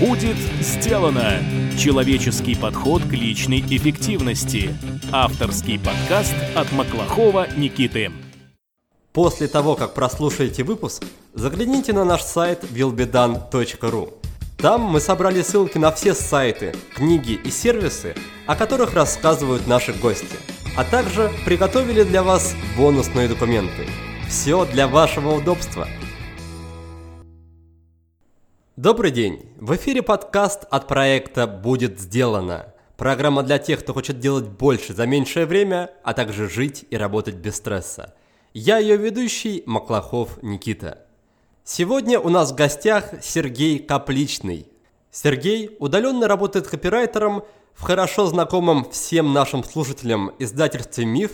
Будет сделано! Человеческий подход к личной эффективности. Авторский подкаст от Маклахова Никиты. После того, как прослушаете выпуск, загляните на наш сайт willbedone.ru. Там мы собрали ссылки на все сайты, книги и сервисы, о которых рассказывают наши гости. А также приготовили для вас бонусные документы. Все для вашего удобства – Добрый день! В эфире подкаст от проекта «Будет сделано». Программа для тех, кто хочет делать больше за меньшее время, а также жить и работать без стресса. Я ее ведущий Маклахов Никита. Сегодня у нас в гостях Сергей Капличный. Сергей удаленно работает копирайтером в хорошо знакомом всем нашим слушателям издательстве «Миф»,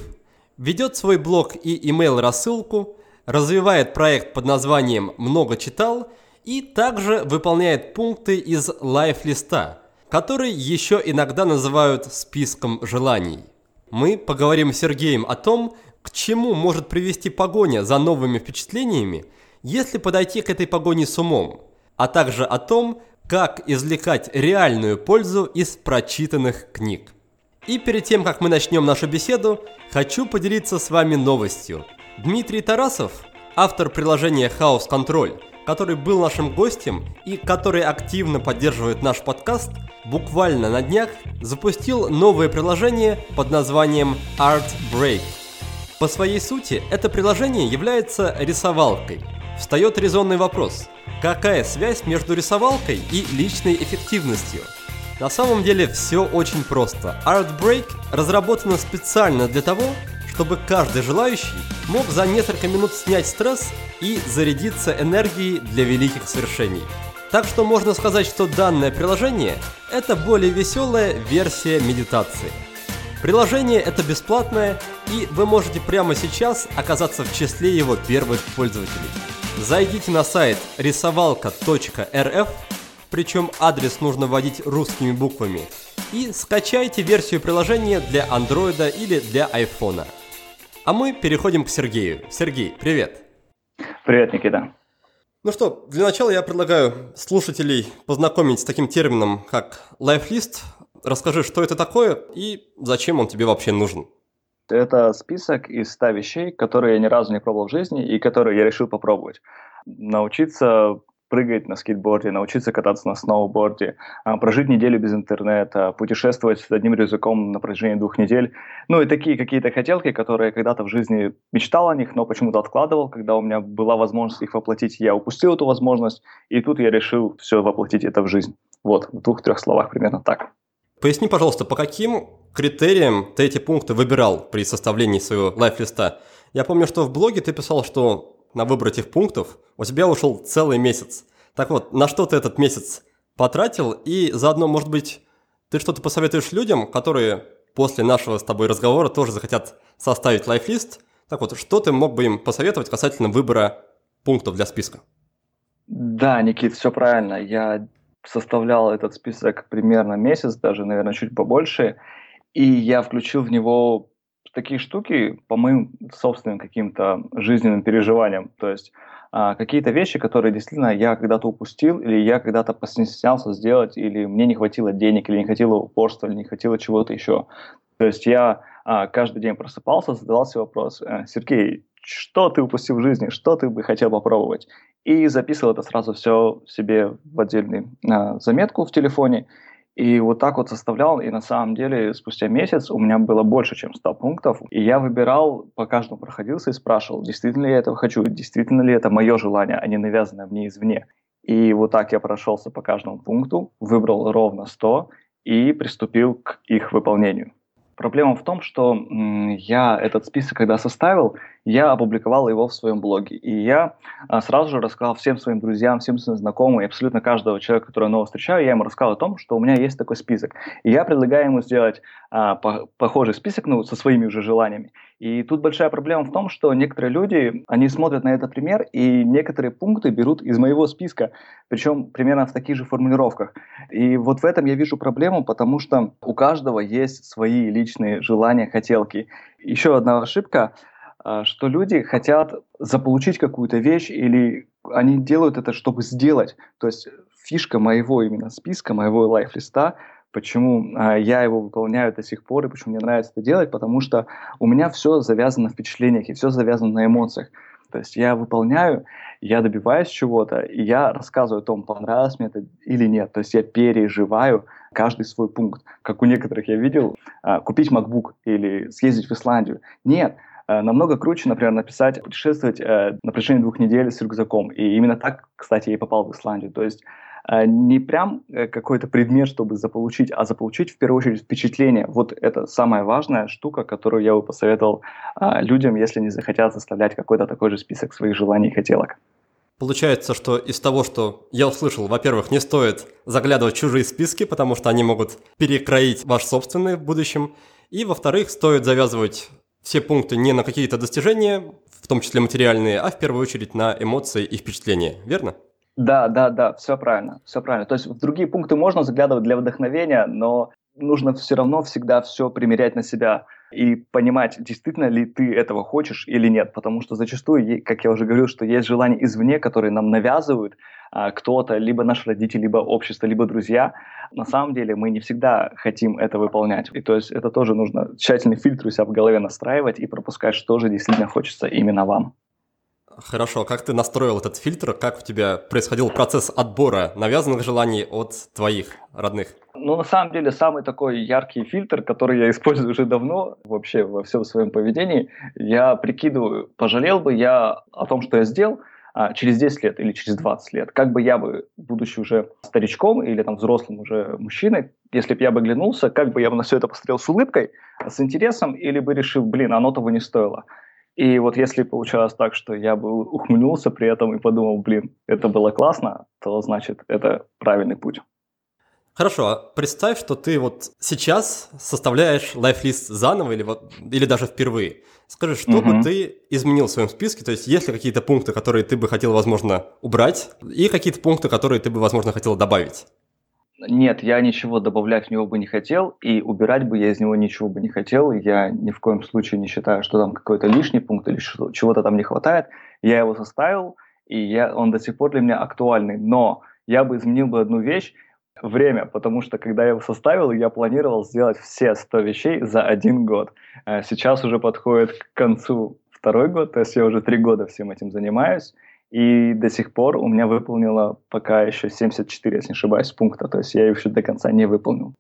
ведет свой блог и email-рассылку, развивает проект под названием «Много читал» и также выполняет пункты из лайф-листа, который еще иногда называют списком желаний. Мы поговорим с Сергеем о том, к чему может привести погоня за новыми впечатлениями, если подойти к этой погоне с умом, а также о том, как извлекать реальную пользу из прочитанных книг. И перед тем, как мы начнем нашу беседу, хочу поделиться с вами новостью. Дмитрий Тарасов, автор приложения House Control, который был нашим гостем и который активно поддерживает наш подкаст, буквально на днях запустил новое приложение под названием Art Break. По своей сути, это приложение является рисовалкой. Встает резонный вопрос. Какая связь между рисовалкой и личной эффективностью? На самом деле все очень просто. Art Break разработано специально для того, чтобы каждый желающий мог за несколько минут снять стресс и зарядиться энергией для великих свершений. Так что можно сказать, что данное приложение – это более веселая версия медитации. Приложение это бесплатное, и вы можете прямо сейчас оказаться в числе его первых пользователей. Зайдите на сайт рисовалка.рф, причем адрес нужно вводить русскими буквами, и скачайте версию приложения для Android или для iPhone. А мы переходим к Сергею. Сергей, привет. Привет, Никита. Ну что, для начала я предлагаю слушателей познакомить с таким термином, как лайфлист. Расскажи, что это такое и зачем он тебе вообще нужен. Это список из 100 вещей, которые я ни разу не пробовал в жизни и которые я решил попробовать. Научиться прыгать на скейтборде, научиться кататься на сноуборде, а, прожить неделю без интернета, путешествовать с одним рюкзаком на протяжении двух недель. Ну и такие какие-то хотелки, которые когда-то в жизни мечтал о них, но почему-то откладывал. Когда у меня была возможность их воплотить, я упустил эту возможность, и тут я решил все воплотить это в жизнь. Вот, в двух-трех словах примерно так. Поясни, пожалуйста, по каким критериям ты эти пункты выбирал при составлении своего лайф-листа? Я помню, что в блоге ты писал, что на выбор этих пунктов, у тебя ушел целый месяц. Так вот, на что ты этот месяц потратил? И заодно, может быть, ты что-то посоветуешь людям, которые после нашего с тобой разговора тоже захотят составить лайфлист. Так вот, что ты мог бы им посоветовать касательно выбора пунктов для списка? Да, Никит, все правильно. Я составлял этот список примерно месяц, даже, наверное, чуть побольше, и я включил в него такие штуки по моим собственным каким-то жизненным переживаниям. То есть а, какие-то вещи, которые действительно я когда-то упустил, или я когда-то постеснялся сделать, или мне не хватило денег, или не хватило упорства, или не хватило чего-то еще. То есть я а, каждый день просыпался, задавал себе вопрос, э, Сергей, что ты упустил в жизни, что ты бы хотел попробовать? И записывал это сразу все себе в отдельную а, заметку в телефоне, и вот так вот составлял, и на самом деле спустя месяц у меня было больше, чем 100 пунктов. И я выбирал, по каждому проходился и спрашивал, действительно ли я этого хочу, действительно ли это мое желание, а не навязанное мне извне. И вот так я прошелся по каждому пункту, выбрал ровно 100 и приступил к их выполнению. Проблема в том, что я этот список, когда составил, я опубликовал его в своем блоге. И я а, сразу же рассказал всем своим друзьям, всем своим знакомым, и абсолютно каждого человека, которого я нового встречаю, я ему рассказал о том, что у меня есть такой список. И я предлагаю ему сделать а, по похожий список ну, со своими уже желаниями. И тут большая проблема в том, что некоторые люди, они смотрят на этот пример, и некоторые пункты берут из моего списка, причем примерно в таких же формулировках. И вот в этом я вижу проблему, потому что у каждого есть свои личные желания, хотелки. Еще одна ошибка – а, что люди хотят заполучить какую-то вещь или они делают это, чтобы сделать. То есть фишка моего именно списка, моего лайфлиста, почему э, я его выполняю до сих пор и почему мне нравится это делать, потому что у меня все завязано на впечатлениях и все завязано на эмоциях. То есть я выполняю, я добиваюсь чего-то, и я рассказываю о том, понравилось мне это или нет. То есть я переживаю каждый свой пункт. Как у некоторых я видел, а, купить MacBook или съездить в Исландию. Нет, а, намного круче, например, написать путешествовать э, на протяжении двух недель с рюкзаком. И именно так, кстати, я и попал в Исландию. То есть а, не прям э, какой-то предмет, чтобы заполучить, а заполучить в первую очередь впечатление. Вот это самая важная штука, которую я бы посоветовал людям, если не захотят составлять какой-то такой же список своих желаний и хотелок. Получается, что из того, что я услышал, во-первых, не стоит заглядывать в чужие списки, потому что они могут перекроить ваш собственный в будущем. И, во-вторых, стоит завязывать все пункты не на какие-то достижения, в том числе материальные, а в первую очередь на эмоции и впечатления, верно? Да, да, да, все правильно, все правильно. То есть в другие пункты можно заглядывать для вдохновения, но нужно все равно всегда все примерять на себя и понимать, действительно ли ты этого хочешь или нет. Потому что зачастую, как я уже говорил, что есть желания извне, которые нам навязывают а, кто-то, либо наш родитель, либо общество, либо друзья. На самом деле мы не всегда хотим это выполнять. И то есть это тоже нужно тщательный фильтр у себя в голове настраивать и пропускать, что же действительно хочется именно вам. Хорошо, как ты настроил этот фильтр? Как у тебя происходил процесс отбора навязанных желаний от твоих родных? Ну, на самом деле, самый такой яркий фильтр, который я использую уже давно, вообще во всем своем поведении, я прикидываю, пожалел бы я о том, что я сделал, а, через 10 лет или через 20 лет, как бы я бы, будучи уже старичком или там взрослым уже мужчиной, если бы я бы глянулся, как бы я бы на все это посмотрел с улыбкой, с интересом, или бы решил, блин, оно того не стоило. И вот если получалось так, что я бы ухмыльнулся при этом и подумал, блин, это было классно, то значит это правильный путь. Хорошо, а представь, что ты вот сейчас составляешь лайфлист заново или, вот, или даже впервые. Скажи, что угу. бы ты изменил в своем списке? То есть есть ли какие-то пункты, которые ты бы хотел, возможно, убрать, и какие-то пункты, которые ты бы, возможно, хотел добавить? Нет, я ничего добавлять в него бы не хотел, и убирать бы я из него ничего бы не хотел. Я ни в коем случае не считаю, что там какой-то лишний пункт или чего-то там не хватает. Я его составил, и я, он до сих пор для меня актуальный. Но я бы изменил бы одну вещь, время, потому что когда я его составил, я планировал сделать все 100 вещей за один год. Э, сейчас уже подходит к концу второй год, то есть я уже три года всем этим занимаюсь, и до сих пор у меня выполнило пока еще 74, если не ошибаюсь, пункта. То есть я ее еще до конца не выполнил.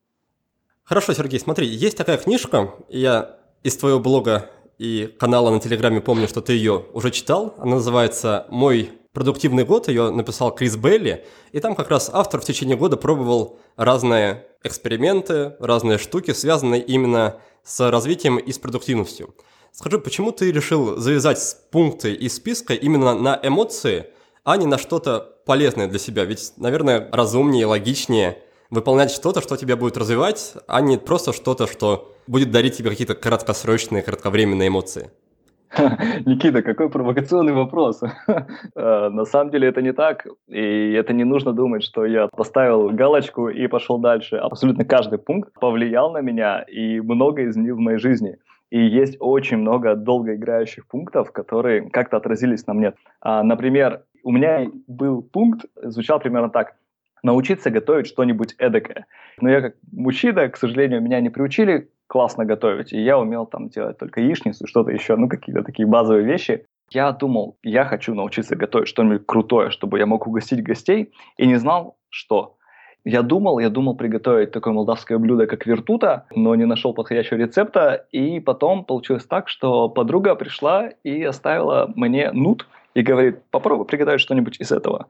Хорошо, Сергей, смотри, есть такая книжка, я из твоего блога и канала на Телеграме помню, что ты ее уже читал. Она называется «Мой продуктивный год», ее написал Крис Белли. И там как раз автор в течение года пробовал разные эксперименты, разные штуки, связанные именно с развитием и с продуктивностью. Скажи, почему ты решил завязать пункты из списка именно на эмоции, а не на что-то полезное для себя? Ведь, наверное, разумнее, логичнее выполнять что-то, что тебя будет развивать, а не просто что-то, что будет дарить тебе какие-то краткосрочные, кратковременные эмоции. Никита, какой провокационный вопрос. Э, на самом деле это не так, и это не нужно думать, что я поставил галочку и пошел дальше. Абсолютно каждый пункт повлиял на меня и много изменил в моей жизни. И есть очень много долгоиграющих пунктов, которые как-то отразились на мне. А, например, у меня был пункт, звучал примерно так. Научиться готовить что-нибудь эдакое. Но я как мужчина, к сожалению, меня не приучили классно готовить. И я умел там делать только яичницу, что-то еще, ну какие-то такие базовые вещи. Я думал, я хочу научиться готовить что-нибудь крутое, чтобы я мог угостить гостей, и не знал, что. Я думал, я думал приготовить такое молдавское блюдо, как вертута, но не нашел подходящего рецепта. И потом получилось так, что подруга пришла и оставила мне нут и говорит, попробуй приготовить что-нибудь из этого.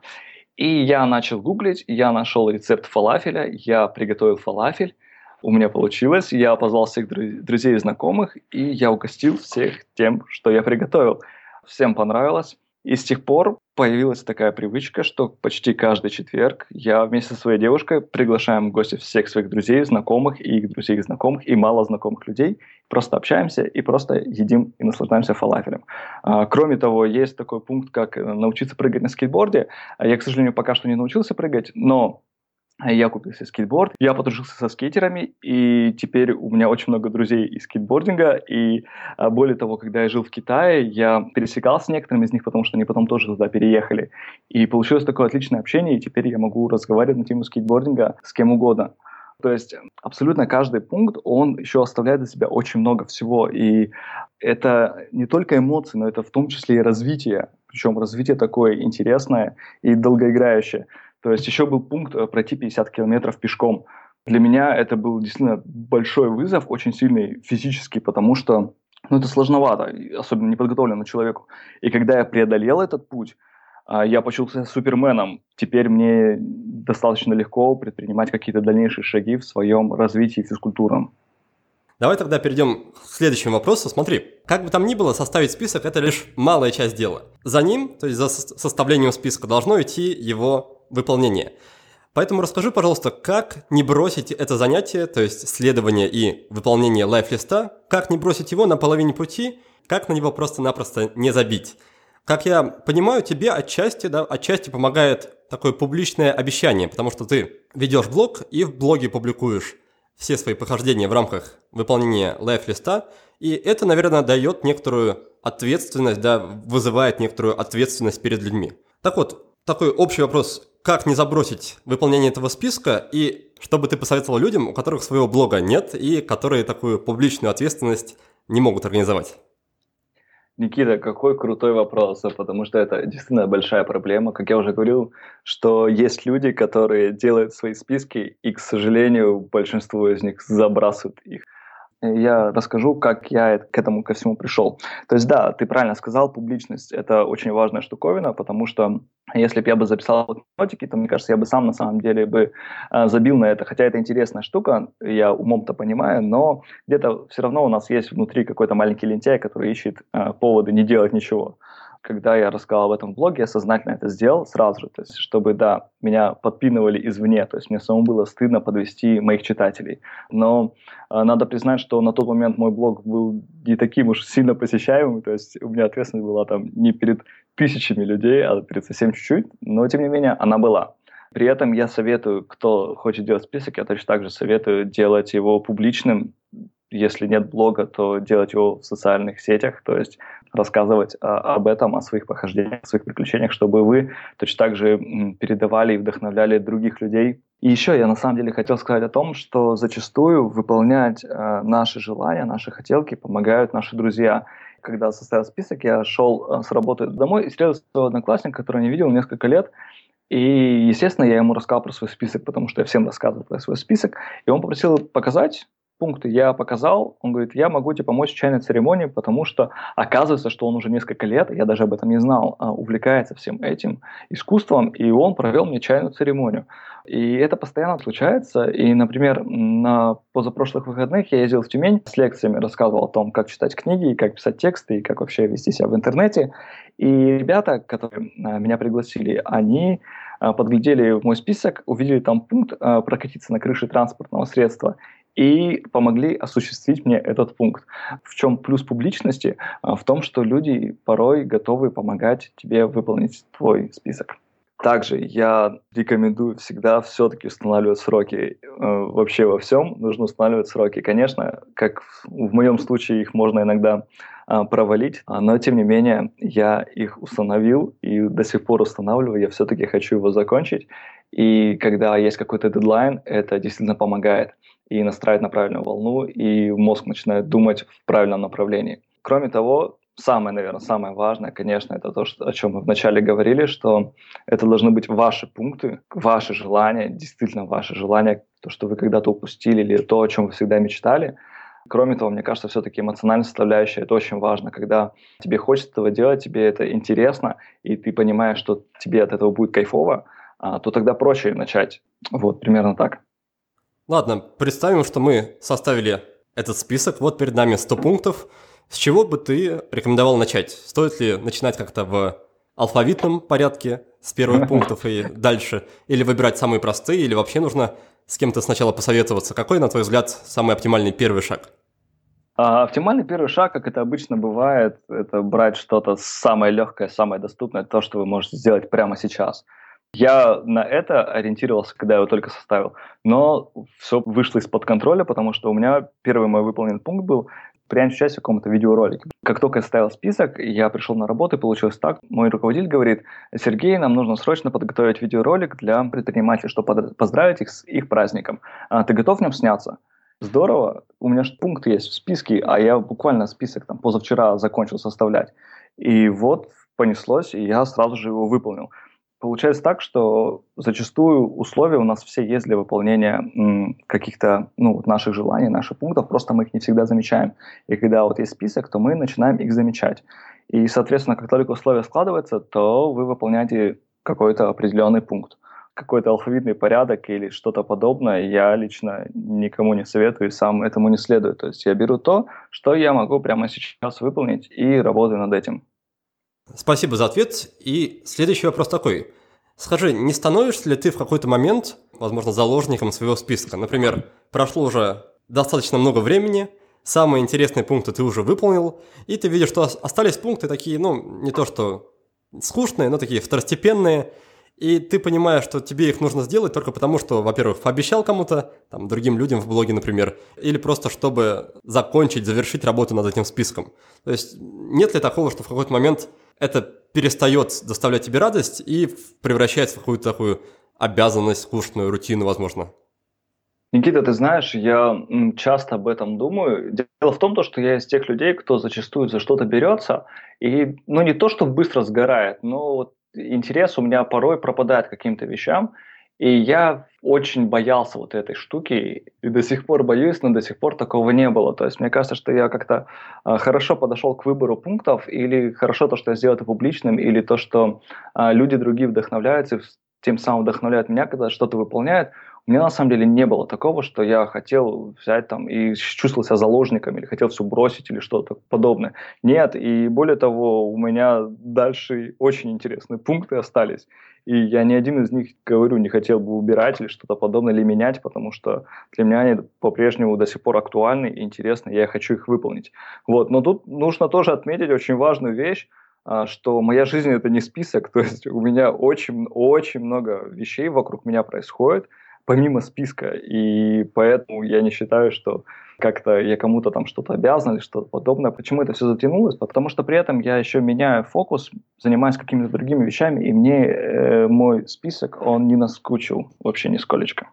И я начал гуглить, я нашел рецепт фалафеля, я приготовил фалафель, у меня получилось, я позвал всех друзей и знакомых, и я угостил всех тем, что я приготовил. Всем понравилось. И с тех пор появилась такая привычка, что почти каждый четверг я вместе со своей девушкой приглашаем в гости всех своих друзей, знакомых и их друзей и знакомых, и мало знакомых людей. Просто общаемся и просто едим и наслаждаемся фалафелем. А, кроме того, есть такой пункт, как научиться прыгать на скейтборде. А я, к сожалению, пока что не научился прыгать, но я купил себе скейтборд, я подружился со скейтерами, и теперь у меня очень много друзей из скейтбординга, и а, более того, когда я жил в Китае, я пересекался с некоторыми из них, потому что они потом тоже туда переехали, и получилось такое отличное общение, и теперь я могу разговаривать на тему скейтбординга с кем угодно. То есть абсолютно каждый пункт, он еще оставляет за себя очень много всего. И это не только эмоции, но это в том числе и развитие. Причем развитие такое интересное и долгоиграющее. То есть еще был пункт э, пройти 50 километров пешком. Для меня это был действительно большой вызов, очень сильный физически, потому что ну, это сложновато, особенно неподготовленному человеку. И когда я преодолел этот путь, а, я почувствовал себя суперменом. Теперь мне достаточно легко предпринимать какие-то дальнейшие шаги в своем развитии физкультурном. Давай тогда перейдем к следующему вопросу. Смотри, как бы там ни было, составить список – это лишь малая часть дела. За ним, то есть за составлением списка, должно идти его выполнение. Поэтому расскажи, пожалуйста, как не бросить это занятие, то есть следование и выполнение лайфлиста, как не бросить его на половине пути, как на него просто-напросто не забить. Как я понимаю, тебе отчасти, да, отчасти помогает такое публичное обещание, потому что ты ведешь блог и в блоге публикуешь все свои похождения в рамках выполнения лайфлиста, и это, наверное, дает некоторую ответственность, да, вызывает некоторую ответственность перед людьми. Так вот, такой общий вопрос, как не забросить выполнение этого списка, и что бы ты посоветовал людям, у которых своего блога нет, и которые такую публичную ответственность не могут организовать? Никита, какой крутой вопрос, потому что это действительно большая проблема. Как я уже говорил, что есть люди, которые делают свои списки, и, к сожалению, большинство из них забрасывают их я расскажу, как я к этому ко всему пришел. То есть, да, ты правильно сказал, публичность – это очень важная штуковина, потому что если бы я бы записал нотики, то, мне кажется, я бы сам на самом деле бы э, забил на это. Хотя это интересная штука, я умом-то понимаю, но где-то все равно у нас есть внутри какой-то маленький лентяй, который ищет э, поводы не делать ничего когда я рассказал об этом блоге, я сознательно это сделал сразу же, то есть, чтобы, да, меня подпинывали извне, то есть мне самому было стыдно подвести моих читателей. Но э, надо признать, что на тот момент мой блог был не таким уж сильно посещаемым, то есть у меня ответственность была там не перед тысячами людей, а перед совсем чуть-чуть, но тем не менее она была. При этом я советую, кто хочет делать список, я точно так же советую делать его публичным, если нет блога, то делать его в социальных сетях, то есть рассказывать а, об этом, о своих похождениях, о своих приключениях, чтобы вы точно так же передавали и вдохновляли других людей. И еще я на самом деле хотел сказать о том, что зачастую выполнять а, наши желания, наши хотелки помогают наши друзья. Когда составил список, я шел а, с работы домой и встретил своего одноклассника, которого не видел несколько лет, и, естественно, я ему рассказал про свой список, потому что я всем рассказываю про свой список. И он попросил показать, пункты я показал, он говорит, я могу тебе помочь в чайной церемонии, потому что оказывается, что он уже несколько лет, я даже об этом не знал, а, увлекается всем этим искусством, и он провел мне чайную церемонию. И это постоянно случается. И, например, на позапрошлых выходных я ездил в Тюмень с лекциями, рассказывал о том, как читать книги, как писать тексты, и как вообще вести себя в интернете. И ребята, которые а, меня пригласили, они а, подглядели в мой список, увидели там пункт прокатиться на крыше транспортного средства и помогли осуществить мне этот пункт. В чем плюс публичности? А, в том, что люди порой готовы помогать тебе выполнить твой список. Также я рекомендую всегда все-таки устанавливать сроки. Э, вообще во всем нужно устанавливать сроки. Конечно, как в моем случае их можно иногда а, провалить, а, но тем не менее я их установил и до сих пор устанавливаю. Я все-таки хочу его закончить. И когда есть какой-то дедлайн, это действительно помогает и настраивает на правильную волну, и мозг начинает думать в правильном направлении. Кроме того, самое, наверное, самое важное, конечно, это то, что, о чем мы вначале говорили, что это должны быть ваши пункты, ваши желания, действительно ваши желания, то, что вы когда-то упустили, или то, о чем вы всегда мечтали. Кроме того, мне кажется, все-таки эмоциональная составляющая – это очень важно, когда тебе хочется этого делать, тебе это интересно, и ты понимаешь, что тебе от этого будет кайфово, а, то тогда проще начать. Вот, примерно так. Ладно, представим, что мы составили этот список. Вот перед нами 100 пунктов. С чего бы ты рекомендовал начать? Стоит ли начинать как-то в алфавитном порядке с первых пунктов и дальше? Или выбирать самые простые? Или вообще нужно с кем-то сначала посоветоваться? Какой, на твой взгляд, самый оптимальный первый шаг? А, оптимальный первый шаг, как это обычно бывает, это брать что-то самое легкое, самое доступное, то, что вы можете сделать прямо сейчас. Я на это ориентировался, когда его только составил. Но все вышло из-под контроля, потому что у меня первый мой выполненный пункт был принять участие в каком-то видеоролике. Как только я составил список, я пришел на работу, и получилось так. Мой руководитель говорит, Сергей, нам нужно срочно подготовить видеоролик для предпринимателей, чтобы поздравить их с их праздником. А ты готов в нем сняться? Здорово, у меня же пункт есть в списке, а я буквально список там позавчера закончил составлять. И вот понеслось, и я сразу же его выполнил. Получается так, что зачастую условия у нас все есть для выполнения каких-то ну, наших желаний, наших пунктов, просто мы их не всегда замечаем. И когда вот есть список, то мы начинаем их замечать. И, соответственно, как только условия складываются, то вы выполняете какой-то определенный пункт. Какой-то алфавитный порядок или что-то подобное я лично никому не советую и сам этому не следую. То есть я беру то, что я могу прямо сейчас выполнить и работаю над этим. Спасибо за ответ. И следующий вопрос такой. Скажи, не становишься ли ты в какой-то момент, возможно, заложником своего списка? Например, прошло уже достаточно много времени, самые интересные пункты ты уже выполнил, и ты видишь, что остались пункты такие, ну, не то что скучные, но такие второстепенные, и ты понимаешь, что тебе их нужно сделать только потому, что, во-первых, пообещал кому-то, там, другим людям в блоге, например, или просто чтобы закончить, завершить работу над этим списком. То есть нет ли такого, что в какой-то момент это перестает доставлять тебе радость и превращается в какую-то такую обязанность, скучную, рутину, возможно. Никита, ты знаешь, я часто об этом думаю. Дело в том, что я из тех людей, кто зачастую за что-то берется, и, ну, не то, что быстро сгорает, но вот интерес у меня порой пропадает к каким-то вещам, и я очень боялся вот этой штуки, и до сих пор боюсь, но до сих пор такого не было. То есть мне кажется, что я как-то э, хорошо подошел к выбору пунктов, или хорошо то, что я сделал это публичным, или то, что э, люди другие вдохновляются, тем самым вдохновляют меня, когда что-то выполняют. У меня на самом деле не было такого, что я хотел взять там и чувствовал себя заложником, или хотел все бросить, или что-то подобное. Нет, и более того, у меня дальше очень интересные пункты остались. И я ни один из них, говорю, не хотел бы убирать или что-то подобное, или менять, потому что для меня они по-прежнему до сих пор актуальны и интересны, я хочу их выполнить. Вот. Но тут нужно тоже отметить очень важную вещь, а, что моя жизнь это не список, то есть у меня очень-очень много вещей вокруг меня происходит, помимо списка, и поэтому я не считаю, что как-то я кому-то там что-то обязан или что-то подобное. Почему это все затянулось? Потому что при этом я еще меняю фокус, занимаюсь какими-то другими вещами, и мне э, мой список, он не наскучил вообще нисколечко.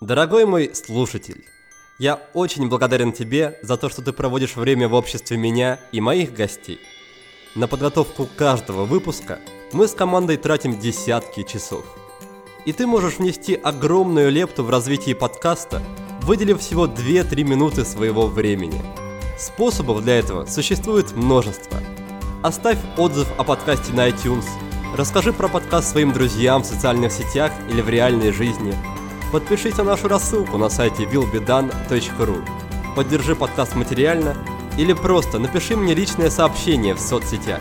Дорогой мой слушатель, я очень благодарен тебе за то, что ты проводишь время в обществе меня и моих гостей. На подготовку каждого выпуска мы с командой тратим десятки часов. И ты можешь внести огромную лепту в развитие подкаста – выделив всего 2-3 минуты своего времени. Способов для этого существует множество. Оставь отзыв о подкасте на iTunes, расскажи про подкаст своим друзьям в социальных сетях или в реальной жизни, подпишись на нашу рассылку на сайте willbedone.ru, поддержи подкаст материально или просто напиши мне личное сообщение в соцсетях.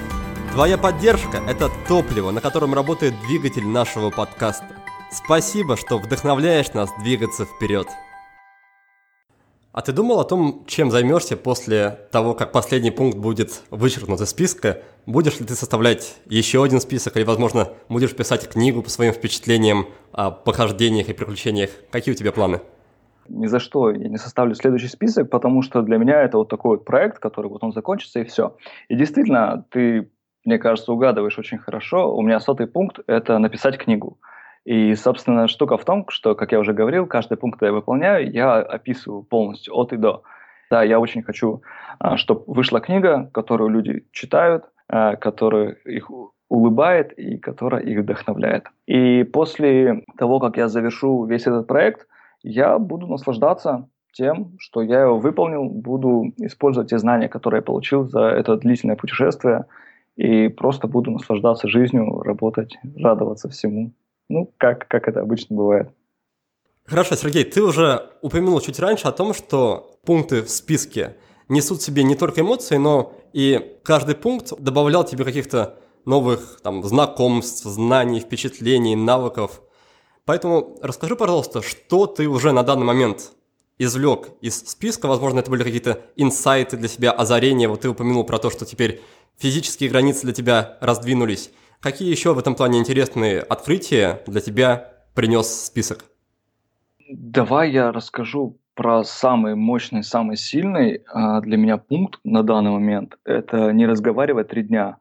Твоя поддержка – это топливо, на котором работает двигатель нашего подкаста. Спасибо, что вдохновляешь нас двигаться вперед. А ты думал о том, чем займешься после того, как последний пункт будет вычеркнут из списка? Будешь ли ты составлять еще один список или, возможно, будешь писать книгу по своим впечатлениям о похождениях и приключениях? Какие у тебя планы? Ни за что я не составлю следующий список, потому что для меня это вот такой вот проект, который вот он закончится и все. И действительно, ты, мне кажется, угадываешь очень хорошо. У меня сотый пункт – это написать книгу. И, собственно, штука в том, что, как я уже говорил, каждый пункт, который я выполняю, я описываю полностью от и до. Да, я очень хочу, а, чтобы вышла книга, которую люди читают, а, которая их улыбает и которая их вдохновляет. И после того, как я завершу весь этот проект, я буду наслаждаться тем, что я его выполнил, буду использовать те знания, которые я получил за это длительное путешествие, и просто буду наслаждаться жизнью, работать, радоваться всему. Ну, как, как это обычно бывает. Хорошо, Сергей, ты уже упомянул чуть раньше о том, что пункты в списке несут себе не только эмоции, но и каждый пункт добавлял тебе каких-то новых там, знакомств, знаний, впечатлений, навыков. Поэтому расскажи, пожалуйста, что ты уже на данный момент извлек из списка, возможно, это были какие-то инсайты для себя, озарения. Вот ты упомянул про то, что теперь физические границы для тебя раздвинулись. Какие еще в этом плане интересные открытия для тебя принес список? Давай я расскажу про самый мощный, самый сильный а, для меня пункт на данный момент. Это не разговаривать три дня.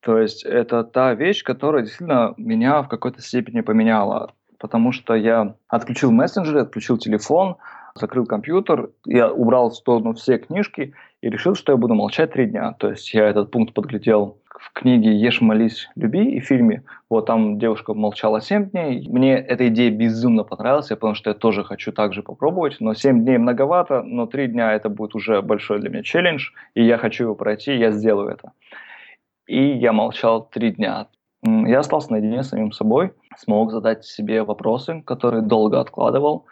То есть это та вещь, которая действительно меня в какой-то степени поменяла. Потому что я отключил мессенджеры, отключил телефон, закрыл компьютер, я убрал в сторону все книжки и решил, что я буду молчать три дня. То есть я этот пункт подглядел в книге «Ешь, молись, люби» и фильме. Вот там девушка молчала 7 дней. Мне эта идея безумно понравилась. Я понял, что я тоже хочу так же попробовать. Но 7 дней многовато, но 3 дня это будет уже большой для меня челлендж. И я хочу его пройти, я сделаю это. И я молчал 3 дня. Я остался наедине с самим собой, смог задать себе вопросы, которые долго откладывал,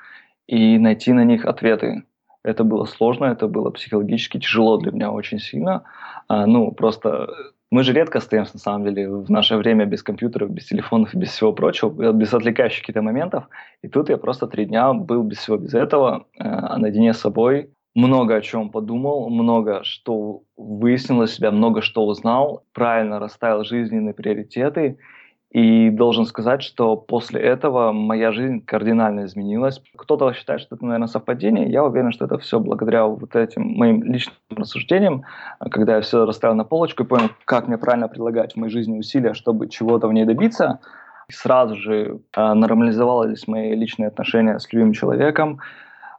и найти на них ответы. Это было сложно, это было психологически тяжело для меня очень сильно. А, ну, просто мы же редко остаемся, на самом деле, в наше время без компьютеров, без телефонов без всего прочего, без отвлекающих каких-то моментов. И тут я просто три дня был без всего без этого, э, наедине с собой, много о чем подумал, много что выяснил для себя, много что узнал, правильно расставил жизненные приоритеты – и должен сказать, что после этого моя жизнь кардинально изменилась. Кто-то считает, что это, наверное, совпадение. Я уверен, что это все благодаря вот этим моим личным рассуждениям, когда я все расставил на полочку и понял, как мне правильно прилагать в моей жизни усилия, чтобы чего-то в ней добиться. И сразу же э, нормализовались мои личные отношения с любимым человеком.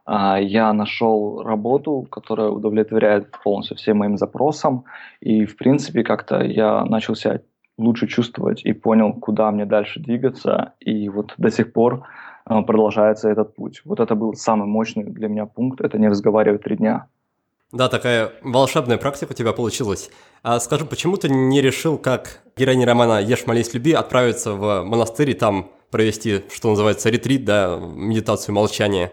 Э, я нашел работу, которая удовлетворяет полностью всем моим запросам. И, в принципе, как-то я начал себя лучше чувствовать и понял, куда мне дальше двигаться. И вот до сих пор э, продолжается этот путь. Вот это был самый мощный для меня пункт, это не разговаривать три дня. Да, такая волшебная практика у тебя получилась. А скажи, почему ты не решил, как героиня романа «Ешь, молись, люби» отправиться в монастырь и там провести, что называется, ретрит, да, медитацию молчания?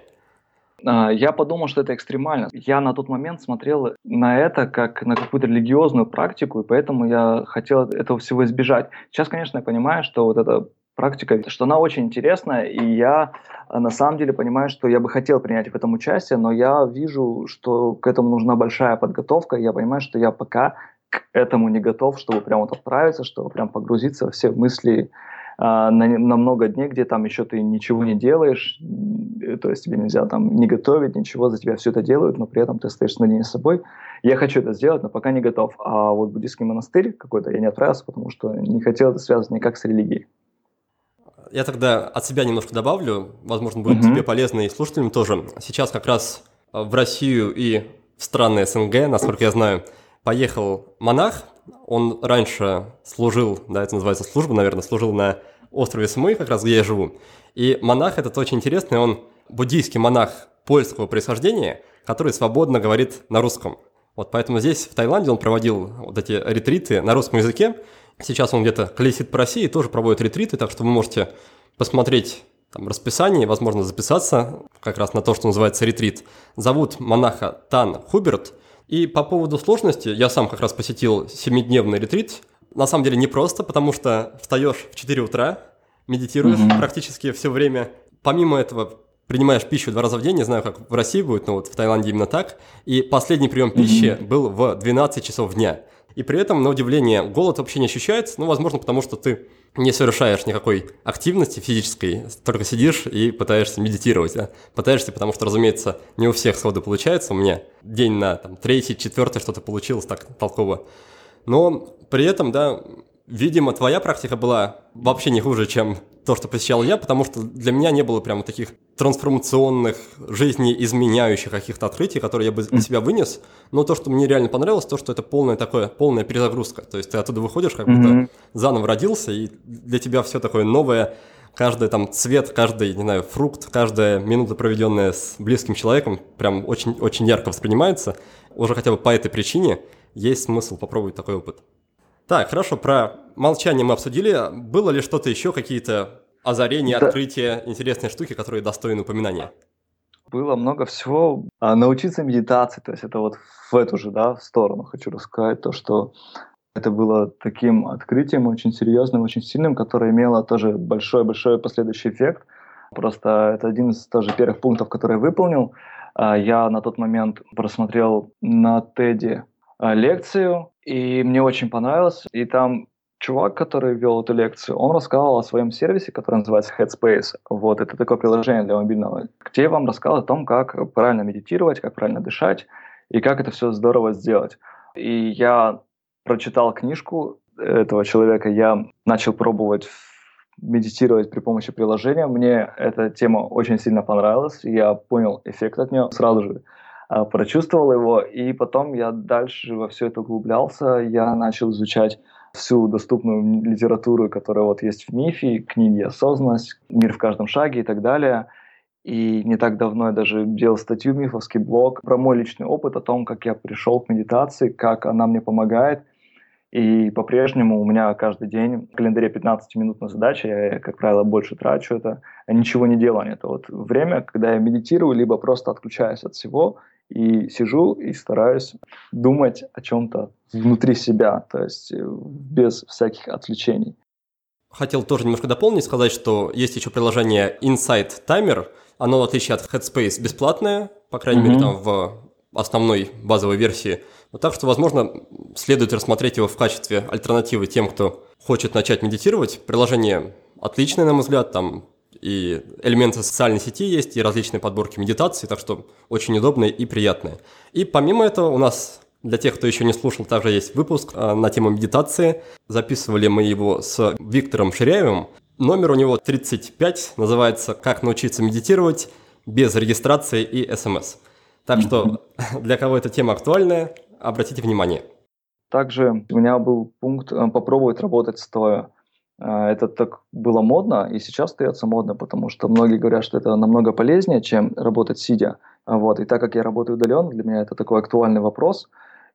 А, я подумал, что это экстремально. Я на тот момент смотрел на это как на какую-то религиозную практику, и поэтому я хотел этого всего избежать. Сейчас, конечно, я понимаю, что вот эта практика, что она очень интересная, и я а, на самом деле понимаю, что я бы хотел принять в этом участие, но я вижу, что к этому нужна большая подготовка, я понимаю, что я пока к этому не готов, чтобы прям вот отправиться, чтобы прям погрузиться во все мысли на, на много дней, где там еще ты ничего не делаешь, то есть тебе нельзя там не готовить, ничего, за тебя все это делают, но при этом ты стоишь наедине с собой. Я хочу это сделать, но пока не готов. А вот буддийский монастырь какой-то я не отправился, потому что не хотел это связывать никак с религией. Я тогда от себя немножко добавлю, возможно, будет mm-hmm. тебе полезно и слушателям тоже. Сейчас как раз в Россию и в страны СНГ, насколько я знаю, поехал монах. Он раньше служил, да, это называется служба, наверное, служил на острове Смы, как раз где я живу. И монах этот очень интересный, он буддийский монах польского происхождения, который свободно говорит на русском. Вот поэтому здесь, в Таиланде, он проводил вот эти ретриты на русском языке. Сейчас он где-то колесит по России тоже проводит ретриты, так что вы можете посмотреть там расписание, возможно, записаться как раз на то, что называется ретрит. Зовут монаха Тан Хуберт. И по поводу сложности, я сам как раз посетил семидневный ретрит. На самом деле непросто, потому что встаешь в 4 утра, медитируешь mm-hmm. практически все время. Помимо этого, принимаешь пищу два раза в день, не знаю, как в России будет, но вот в Таиланде именно так. И последний прием пищи mm-hmm. был в 12 часов дня. И при этом, на удивление, голод вообще не ощущается, ну, возможно, потому что ты не совершаешь никакой активности физической, только сидишь и пытаешься медитировать. Да? Пытаешься, потому что, разумеется, не у всех сходу получается. У меня день на там, третий, четвертый что-то получилось так толково. Но при этом, да, видимо, твоя практика была вообще не хуже, чем то, что посещал я, потому что для меня не было прямо таких трансформационных, жизнеизменяющих каких-то открытий, которые я бы для себя вынес. Но то, что мне реально понравилось, то, что это полная такое, полная перезагрузка. То есть ты оттуда выходишь, как будто заново родился, и для тебя все такое новое, каждый там цвет, каждый, не знаю, фрукт, каждая минута, проведенная с близким человеком, прям очень, очень ярко воспринимается. Уже хотя бы по этой причине есть смысл попробовать такой опыт. Так, хорошо, про молчание мы обсудили. Было ли что-то еще, какие-то озарения, да. открытия, интересные штуки, которые достойны упоминания? Было много всего. А, научиться медитации, то есть это вот в эту же да, сторону хочу рассказать, то, что это было таким открытием очень серьезным, очень сильным, которое имело тоже большой-большой последующий эффект. Просто это один из тоже первых пунктов, который я выполнил. А, я на тот момент просмотрел на а, лекцию, и мне очень понравилось. И там чувак, который вел эту лекцию, он рассказывал о своем сервисе, который называется Headspace. Вот, это такое приложение для мобильного, где вам рассказал о том, как правильно медитировать, как правильно дышать и как это все здорово сделать. И я прочитал книжку этого человека, я начал пробовать медитировать при помощи приложения. Мне эта тема очень сильно понравилась, я понял эффект от нее сразу же а, прочувствовал его, и потом я дальше во все это углублялся, я начал изучать всю доступную литературу, которая вот есть в МИФе, книги «Осознанность», «Мир в каждом шаге» и так далее. И не так давно я даже делал статью «Мифовский блог» про мой личный опыт, о том, как я пришел к медитации, как она мне помогает. И по-прежнему у меня каждый день в календаре 15 минут на задачи, я, как правило, больше трачу это, а ничего не делаю. Это вот время, когда я медитирую, либо просто отключаюсь от всего и сижу и стараюсь думать о чем-то внутри себя, то есть э, без всяких отвлечений. Хотел тоже немножко дополнить, сказать, что есть еще приложение Insight Timer. Оно, в отличие от Headspace, бесплатное, по крайней mm-hmm. мере, там в основной базовой версии. Вот так что, возможно, следует рассмотреть его в качестве альтернативы тем, кто хочет начать медитировать. Приложение отличное, на мой взгляд, там и элементы социальной сети есть, и различные подборки медитации, так что очень удобные и приятные. И помимо этого у нас для тех, кто еще не слушал, также есть выпуск а, на тему медитации. Записывали мы его с Виктором Ширяевым. Номер у него 35, называется «Как научиться медитировать без регистрации и смс». Так что для кого эта тема актуальная, обратите внимание. Также у меня был пункт э, попробовать работать стоя. Э, это так было модно, и сейчас остается модно, потому что многие говорят, что это намного полезнее, чем работать сидя. Вот. И так как я работаю удаленно, для меня это такой актуальный вопрос.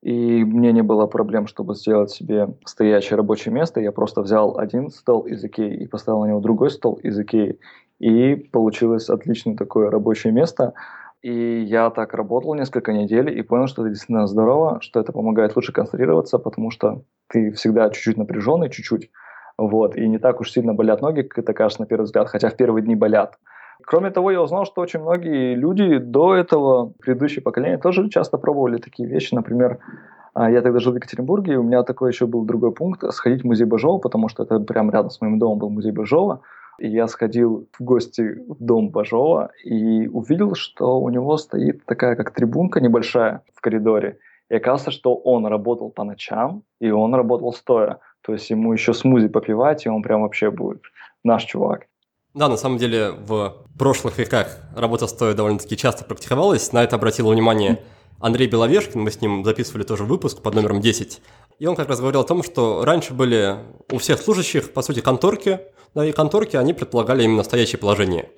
И мне не было проблем, чтобы сделать себе стоящее рабочее место. Я просто взял один стол из Икеи и поставил на него другой стол из Икеи. И получилось отличное такое рабочее место. И я так работал несколько недель и понял, что это действительно здорово, что это помогает лучше концентрироваться, потому что ты всегда чуть-чуть напряженный, чуть-чуть. Вот, и не так уж сильно болят ноги, как это кажется на первый взгляд, хотя в первые дни болят. Кроме того, я узнал, что очень многие люди до этого, предыдущее поколение, тоже часто пробовали такие вещи. Например, а, я тогда жил в Екатеринбурге, и у меня такой еще был другой пункт – сходить в музей Бажова, потому что это прямо рядом с моим домом был музей Бажова. И я сходил в гости в дом Бажова и увидел, что у него стоит такая как трибунка небольшая в коридоре. И оказывается, что он работал по ночам, и он работал стоя. То есть ему еще смузи попивать, и он прям вообще будет наш чувак. Да, на самом деле в прошлых веках работа стоя довольно-таки часто практиковалась. На это обратил внимание Андрей Беловешкин, мы с ним записывали тоже выпуск под номером 10. И он как раз говорил о том, что раньше были у всех служащих, по сути, конторки, да, и конторки, они предполагали именно стоящее положение.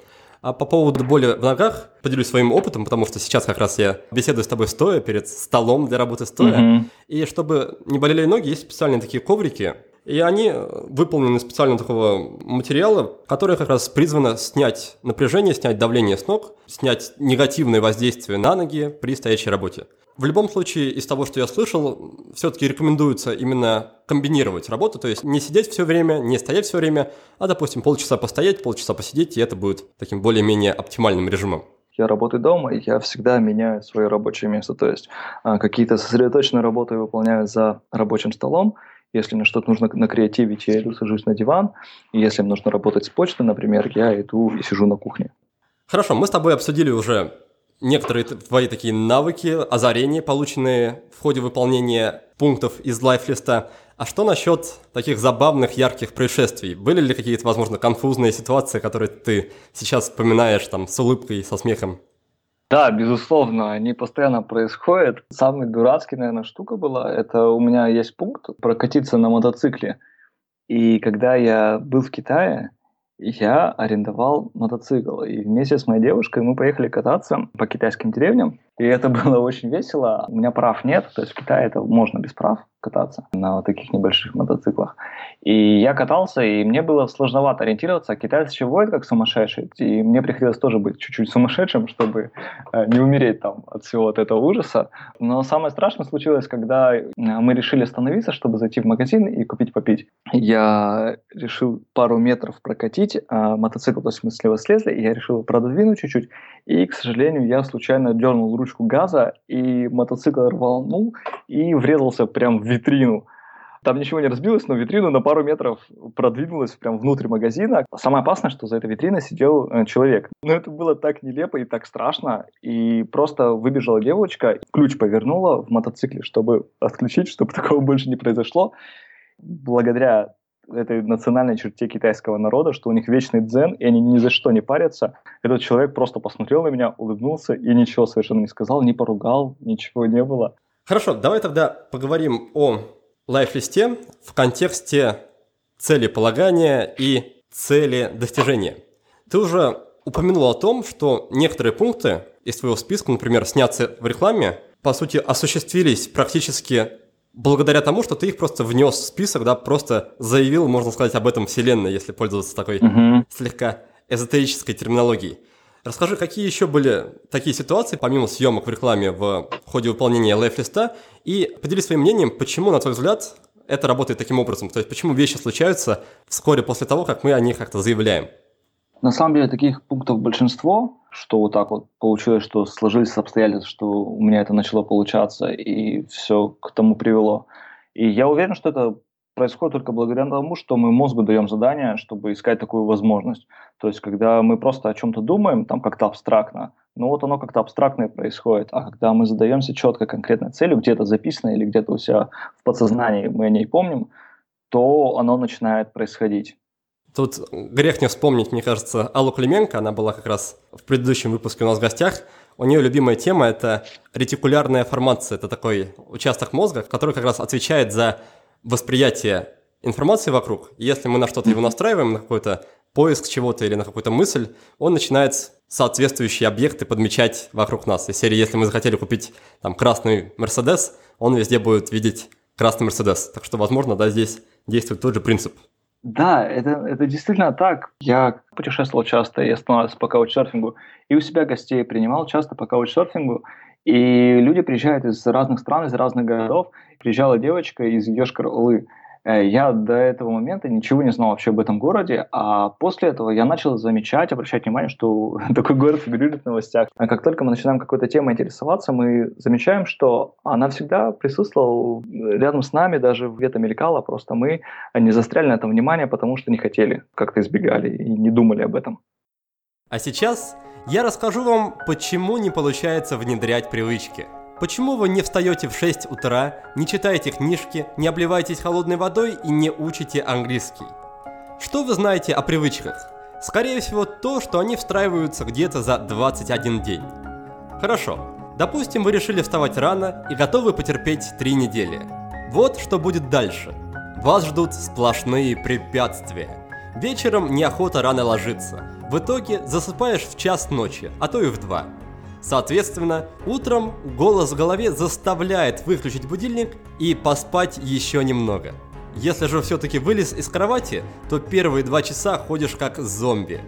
А по поводу боли в ногах поделюсь своим опытом, потому что сейчас как раз я беседую с тобой стоя перед столом для работы стоя. Mm-hmm. И чтобы не болели ноги, есть специальные такие коврики, и они выполнены из специального такого материала, который как раз призвано снять напряжение, снять давление с ног, снять негативное воздействие на ноги при стоящей работе. В любом случае, из того, что я слышал, все-таки рекомендуется именно комбинировать работу, то есть не сидеть все время, не стоять все время, а, допустим, полчаса постоять, полчаса посидеть, и это будет таким более-менее оптимальным режимом я работаю дома, и я всегда меняю свое рабочее место. То есть а, какие-то сосредоточенные работы я выполняю за рабочим столом. Если мне что-то нужно на креативить, я иду, сажусь на диван. И если мне нужно работать с почтой, например, я иду и сижу на кухне. Хорошо, мы с тобой обсудили уже некоторые твои такие навыки, озарения, полученные в ходе выполнения пунктов из лайфлиста. А что насчет таких забавных, ярких происшествий? Были ли какие-то, возможно, конфузные ситуации, которые ты сейчас вспоминаешь там с улыбкой, со смехом? Да, безусловно, они постоянно происходят. Самый дурацкий, наверное, штука была, это у меня есть пункт прокатиться на мотоцикле. И когда я был в Китае, я арендовал мотоцикл. И вместе с моей девушкой мы поехали кататься по китайским деревням. И это было очень весело. У меня прав нет, то есть в Китае это можно без прав кататься на вот таких небольших мотоциклах. И я катался, и мне было сложновато ориентироваться. Китайцы еще водят как сумасшедшие. И мне приходилось тоже быть чуть-чуть сумасшедшим, чтобы э, не умереть там от всего вот этого ужаса. Но самое страшное случилось, когда э, мы решили остановиться, чтобы зайти в магазин и купить попить. Я решил пару метров прокатить а мотоцикл, то есть мы слева слезли, и я решил продвинуть чуть-чуть. И, к сожалению, я случайно дернул ручку газа, и мотоцикл рванул и врезался прям в витрину. Там ничего не разбилось, но витрина на пару метров продвинулась прям внутрь магазина. Самое опасное, что за этой витриной сидел э, человек. Но это было так нелепо и так страшно. И просто выбежала девочка, ключ повернула в мотоцикле, чтобы отключить, чтобы такого больше не произошло. Благодаря этой национальной черте китайского народа, что у них вечный дзен, и они ни за что не парятся. Этот человек просто посмотрел на меня, улыбнулся и ничего совершенно не сказал, не поругал, ничего не было. Хорошо, давай тогда поговорим о лайф-листе в контексте цели полагания и цели достижения. Ты уже упомянул о том, что некоторые пункты из твоего списка, например, сняться в рекламе, по сути, осуществились практически благодаря тому, что ты их просто внес в список, да, просто заявил, можно сказать, об этом вселенной, если пользоваться такой mm-hmm. слегка эзотерической терминологией. Расскажи, какие еще были такие ситуации, помимо съемок в рекламе в ходе выполнения лайфлиста, и поделись своим мнением, почему, на твой взгляд, это работает таким образом, то есть почему вещи случаются вскоре после того, как мы о них как-то заявляем. На самом деле таких пунктов большинство, что вот так вот получилось, что сложились обстоятельства, что у меня это начало получаться, и все к тому привело. И я уверен, что это происходит только благодаря тому, что мы мозгу даем задание, чтобы искать такую возможность. То есть, когда мы просто о чем-то думаем, там как-то абстрактно, ну вот оно как-то абстрактно и происходит. А когда мы задаемся четко конкретной целью, где-то записано или где-то у себя в подсознании мы о ней помним, то оно начинает происходить. Тут грех не вспомнить, мне кажется, Аллу Клименко, она была как раз в предыдущем выпуске у нас в гостях. У нее любимая тема – это ретикулярная формация. Это такой участок мозга, который как раз отвечает за восприятие информации вокруг. если мы на что-то его настраиваем, на какой-то поиск чего-то или на какую-то мысль, он начинает соответствующие объекты подмечать вокруг нас. Из серии, если мы захотели купить там красный Мерседес, он везде будет видеть красный Мерседес. Так что, возможно, да, здесь действует тот же принцип. Да, это, это действительно так. Я путешествовал часто и останавливался по каучсерфингу, и у себя гостей принимал часто по каучсерфингу, и люди приезжают из разных стран, из разных городов. Приезжала девочка из Йошкар-Олы. Э, я до этого момента ничего не знал вообще об этом городе, а после этого я начал замечать, обращать внимание, что такой город фигурирует в новостях. А как только мы начинаем какой-то темой интересоваться, мы замечаем, что она всегда присутствовала рядом с нами, даже где-то мелькала, просто мы не застряли на этом внимание, потому что не хотели, как-то избегали и не думали об этом. А сейчас я расскажу вам, почему не получается внедрять привычки. Почему вы не встаете в 6 утра, не читаете книжки, не обливаетесь холодной водой и не учите английский? Что вы знаете о привычках? Скорее всего то, что они встраиваются где-то за 21 день. Хорошо, допустим вы решили вставать рано и готовы потерпеть 3 недели. Вот что будет дальше. Вас ждут сплошные препятствия. Вечером неохота рано ложиться. В итоге засыпаешь в час ночи, а то и в два. Соответственно, утром голос в голове заставляет выключить будильник и поспать еще немного. Если же все-таки вылез из кровати, то первые два часа ходишь как зомби.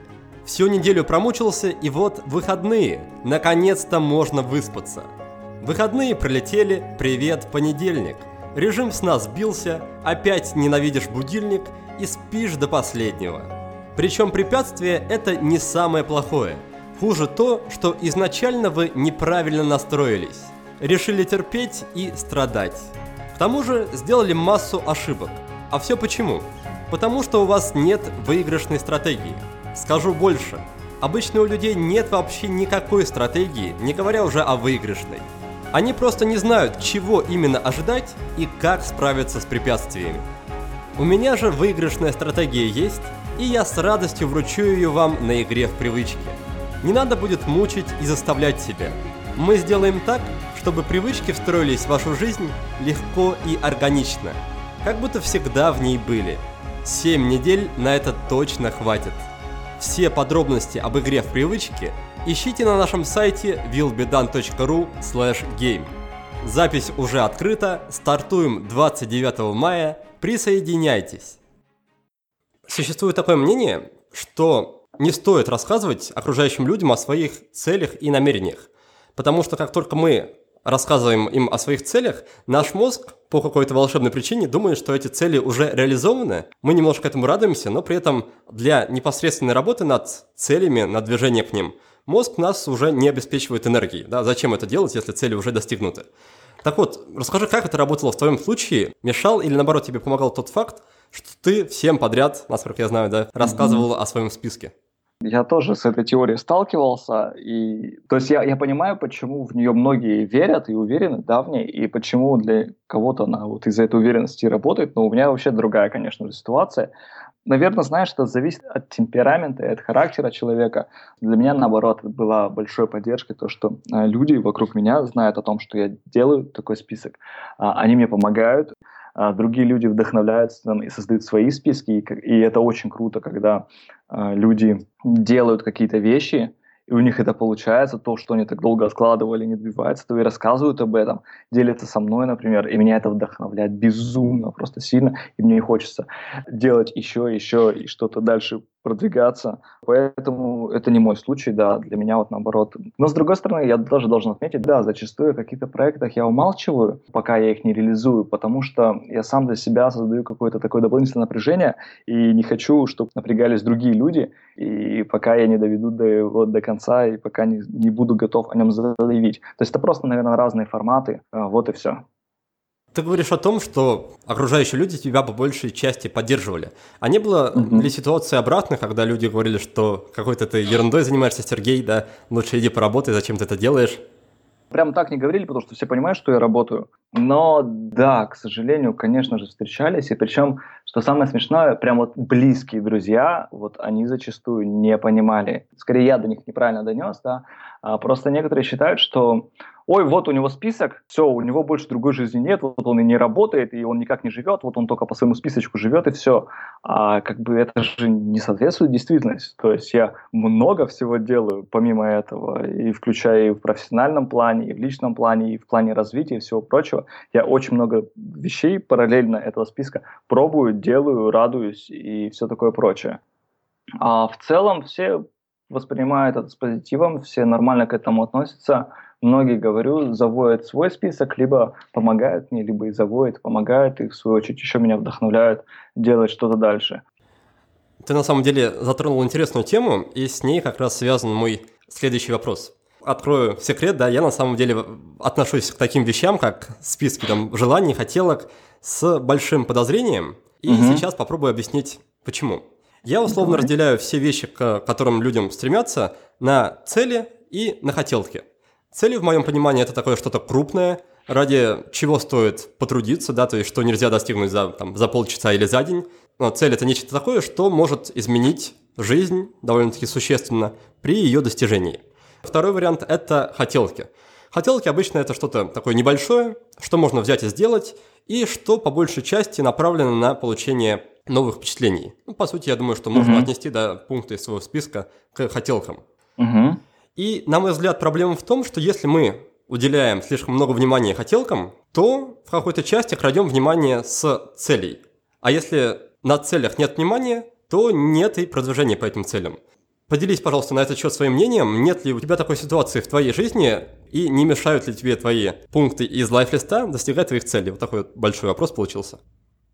Всю неделю промучился, и вот выходные. Наконец-то можно выспаться. Выходные пролетели, привет, понедельник. Режим сна сбился, опять ненавидишь будильник и спишь до последнего. Причем препятствие это не самое плохое. Хуже то, что изначально вы неправильно настроились. Решили терпеть и страдать. К тому же сделали массу ошибок. А все почему? Потому что у вас нет выигрышной стратегии. Скажу больше. Обычно у людей нет вообще никакой стратегии, не говоря уже о выигрышной. Они просто не знают, чего именно ожидать и как справиться с препятствиями. У меня же выигрышная стратегия есть, и я с радостью вручу ее вам на игре в привычке. Не надо будет мучить и заставлять себя. Мы сделаем так, чтобы привычки встроились в вашу жизнь легко и органично, как будто всегда в ней были. 7 недель на это точно хватит. Все подробности об игре в привычке ищите на нашем сайте willbedan.ru game. Запись уже открыта, стартуем 29 мая Присоединяйтесь. Существует такое мнение, что не стоит рассказывать окружающим людям о своих целях и намерениях. Потому что как только мы рассказываем им о своих целях, наш мозг по какой-то волшебной причине думает, что эти цели уже реализованы. Мы немножко этому радуемся, но при этом для непосредственной работы над целями, над движением к ним, мозг нас уже не обеспечивает энергией. Да? Зачем это делать, если цели уже достигнуты? Так вот, расскажи, как это работало в твоем случае? Мешал или наоборот тебе помогал тот факт, что ты всем подряд, насколько я знаю, да, рассказывал mm-hmm. о своем списке? Я тоже с этой теорией сталкивался, и то есть я, я понимаю, почему в нее многие верят и уверены, да, в ней, и почему для кого-то она вот из-за этой уверенности работает, но у меня вообще другая, конечно же, ситуация. Наверное, знаешь, это зависит от темперамента и от характера человека. Для меня, наоборот, была большой поддержкой то, что э, люди вокруг меня знают о том, что я делаю такой список. А, они мне помогают, а, другие люди вдохновляются там, и создают свои списки, и, и это очень круто, когда а, люди делают какие-то вещи, и у них это получается, то, что они так долго откладывали, не добиваются, то и рассказывают об этом, делятся со мной, например, и меня это вдохновляет безумно, просто сильно, и мне хочется делать еще, еще, и что-то дальше продвигаться. Поэтому это не мой случай, да, для меня вот наоборот. Но с другой стороны, я даже должен отметить, да, зачастую в каких-то проектах я умалчиваю, пока я их не реализую, потому что я сам для себя создаю какое-то такое дополнительное напряжение и не хочу, чтобы напрягались другие люди, и пока я не доведу до его до конца, и пока не, не буду готов о нем заявить. То есть это просто, наверное, разные форматы, а, вот и все. Ты говоришь о том, что окружающие люди тебя по большей части поддерживали. А не было mm-hmm. ли ситуации обратно, когда люди говорили, что какой-то ты ерундой занимаешься, Сергей, да, лучше иди поработай, зачем ты это делаешь? Прям так не говорили, потому что все понимают, что я работаю. Но да, к сожалению, конечно же, встречались. И причем, что самое смешное, прям вот близкие друзья, вот они зачастую не понимали. Скорее, я до них неправильно донес, да. А просто некоторые считают, что ой, вот у него список, все, у него больше другой жизни нет, вот он и не работает, и он никак не живет, вот он только по своему списочку живет, и все. А как бы это же не соответствует действительности. То есть я много всего делаю помимо этого, и включая и в профессиональном плане, и в личном плане, и в плане развития, и всего прочего. Я очень много вещей параллельно этого списка пробую, делаю, радуюсь и все такое прочее. А в целом все воспринимают это с позитивом, все нормально к этому относятся многие, говорю, заводят свой список, либо помогают мне, либо и заводят, помогают, и в свою очередь еще меня вдохновляют делать что-то дальше. Ты на самом деле затронул интересную тему, и с ней как раз связан мой следующий вопрос. Открою секрет, да, я на самом деле отношусь к таким вещам, как списки там желаний, хотелок, с большим подозрением, и угу. сейчас попробую объяснить, почему. Я условно разделяю все вещи, к которым людям стремятся, на цели и на хотелки. Цели, в моем понимании, это такое что-то крупное, ради чего стоит потрудиться, да, то есть что нельзя достигнуть за, там, за полчаса или за день. Но цель – это нечто такое, что может изменить жизнь довольно-таки существенно при ее достижении. Второй вариант – это хотелки. Хотелки обычно это что-то такое небольшое, что можно взять и сделать, и что по большей части направлено на получение новых впечатлений. Ну, по сути, я думаю, что можно mm-hmm. отнести до пункта из своего списка к хотелкам. Mm-hmm. И, на мой взгляд, проблема в том, что если мы уделяем слишком много внимания хотелкам, то в какой-то части крадем внимание с целей. А если на целях нет внимания, то нет и продвижения по этим целям. Поделись, пожалуйста, на этот счет своим мнением. Нет ли у тебя такой ситуации в твоей жизни и не мешают ли тебе твои пункты из лайфлиста достигать твоих целей? Вот такой вот большой вопрос получился.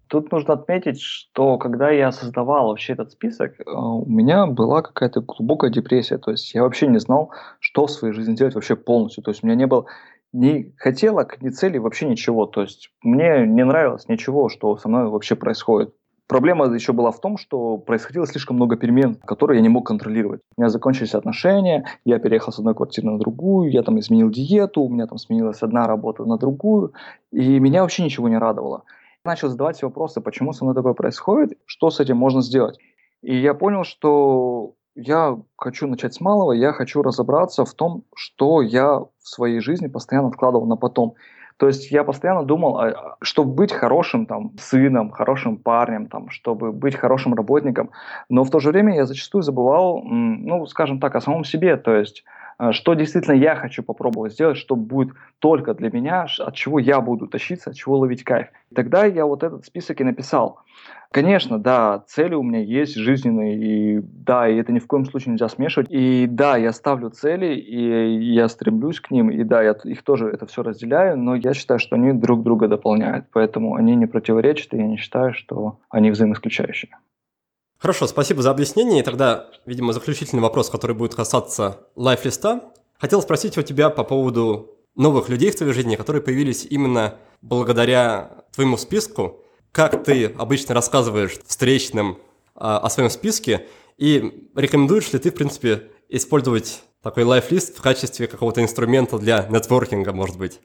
Тут нужно отметить, что когда я создавал вообще этот список, э, у меня была какая-то глубокая депрессия. То есть я вообще не знал, что в своей жизни делать вообще полностью. То есть у меня не было ни хотелок, ни целей, вообще ничего. То есть мне не нравилось ничего, что со мной вообще происходит. Проблема еще была в том, что происходило слишком много перемен, которые я не мог контролировать. У меня закончились отношения, я переехал с одной квартиры на другую, я там изменил диету, у меня там сменилась одна работа на другую, и меня вообще ничего не радовало начал задавать себе вопросы, почему со мной такое происходит, что с этим можно сделать. И я понял, что я хочу начать с малого, я хочу разобраться в том, что я в своей жизни постоянно вкладывал на потом. То есть я постоянно думал, а, чтобы быть хорошим там, сыном, хорошим парнем, там, чтобы быть хорошим работником, но в то же время я зачастую забывал, ну, скажем так, о самом себе. То есть а, что действительно я хочу попробовать сделать, что будет только для меня, от чего я буду тащиться, от чего ловить кайф. Тогда я вот этот список и написал. Конечно, да, цели у меня есть жизненные, и да, и это ни в коем случае нельзя смешивать. И да, я ставлю цели, и я стремлюсь к ним, и да, я их тоже это все разделяю, но я считаю, что они друг друга дополняют, поэтому они не противоречат, и я не считаю, что они взаимоисключающие. Хорошо, спасибо за объяснение. И тогда, видимо, заключительный вопрос, который будет касаться лайфлиста. Хотел спросить у тебя по поводу новых людей в твоей жизни, которые появились именно благодаря твоему списку. Как ты обычно рассказываешь встречным а, о своем списке и рекомендуешь ли ты, в принципе, использовать такой лайфлист в качестве какого-то инструмента для нетворкинга, может быть?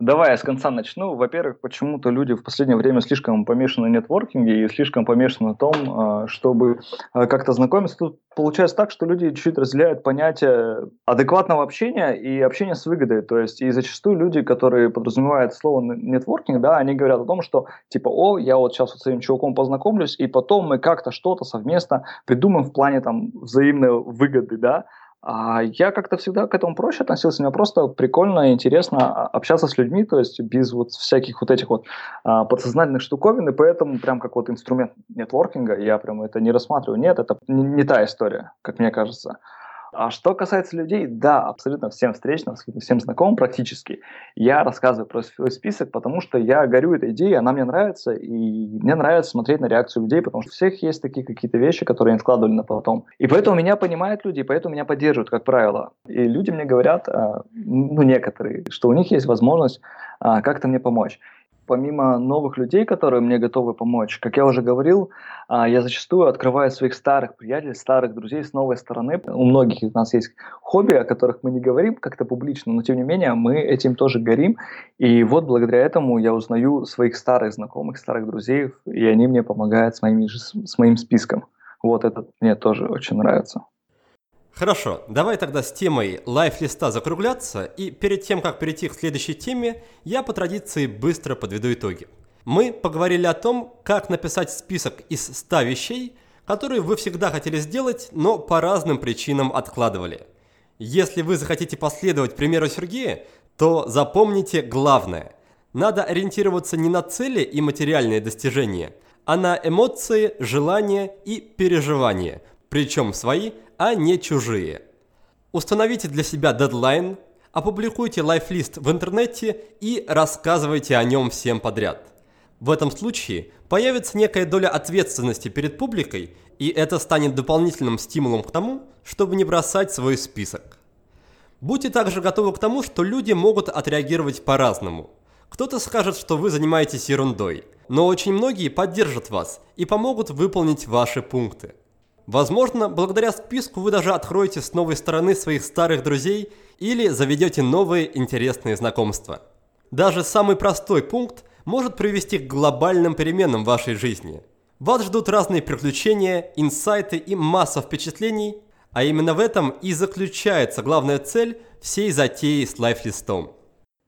Давай я с конца начну. Во-первых, почему-то люди в последнее время слишком помешаны на нетворкинге и слишком помешаны на том, а, чтобы а, как-то знакомиться. Тут получается так, что люди чуть-чуть разделяют понятие адекватного общения и общения с выгодой. То есть и зачастую люди, которые подразумевают слово нетворкинг, да, они говорят о том, что типа, о, я вот сейчас с этим чуваком познакомлюсь, и потом мы как-то что-то совместно придумаем в плане там взаимной выгоды, да. А я как-то всегда к этому проще относился. Мне просто прикольно и интересно общаться с людьми, то есть без вот всяких вот этих вот а, подсознательных штуковин, и поэтому прям как вот инструмент нетворкинга я прям это не рассматриваю. Нет, это не, не та история, как мне кажется. А что касается людей, да, абсолютно всем встречным, всем знакомым практически, я рассказываю про свой список, потому что я горю этой идеей, она мне нравится, и мне нравится смотреть на реакцию людей, потому что у всех есть такие какие-то вещи, которые они вкладывали на потом. И поэтому меня понимают люди, и поэтому меня поддерживают, как правило. И люди мне говорят, а, ну, некоторые, что у них есть возможность а, как-то мне помочь помимо новых людей, которые мне готовы помочь, как я уже говорил, а, я зачастую открываю своих старых приятелей, старых друзей с новой стороны. У многих из нас есть хобби, о которых мы не говорим как-то публично, но тем не менее мы этим тоже горим. И вот благодаря этому я узнаю своих старых знакомых, старых друзей, и они мне помогают с, моими, с моим списком. Вот это мне тоже очень нравится. Хорошо, давай тогда с темой лайфлиста закругляться, и перед тем, как перейти к следующей теме, я по традиции быстро подведу итоги. Мы поговорили о том, как написать список из 100 вещей, которые вы всегда хотели сделать, но по разным причинам откладывали. Если вы захотите последовать примеру Сергея, то запомните главное. Надо ориентироваться не на цели и материальные достижения, а на эмоции, желания и переживания, причем свои, а не чужие. Установите для себя дедлайн, опубликуйте лайфлист в интернете и рассказывайте о нем всем подряд. В этом случае появится некая доля ответственности перед публикой, и это станет дополнительным стимулом к тому, чтобы не бросать свой список. Будьте также готовы к тому, что люди могут отреагировать по-разному. Кто-то скажет, что вы занимаетесь ерундой, но очень многие поддержат вас и помогут выполнить ваши пункты. Возможно, благодаря списку вы даже откроете с новой стороны своих старых друзей или заведете новые интересные знакомства. Даже самый простой пункт может привести к глобальным переменам в вашей жизни. Вас ждут разные приключения, инсайты и масса впечатлений, а именно в этом и заключается главная цель всей затеи с лайфлистом.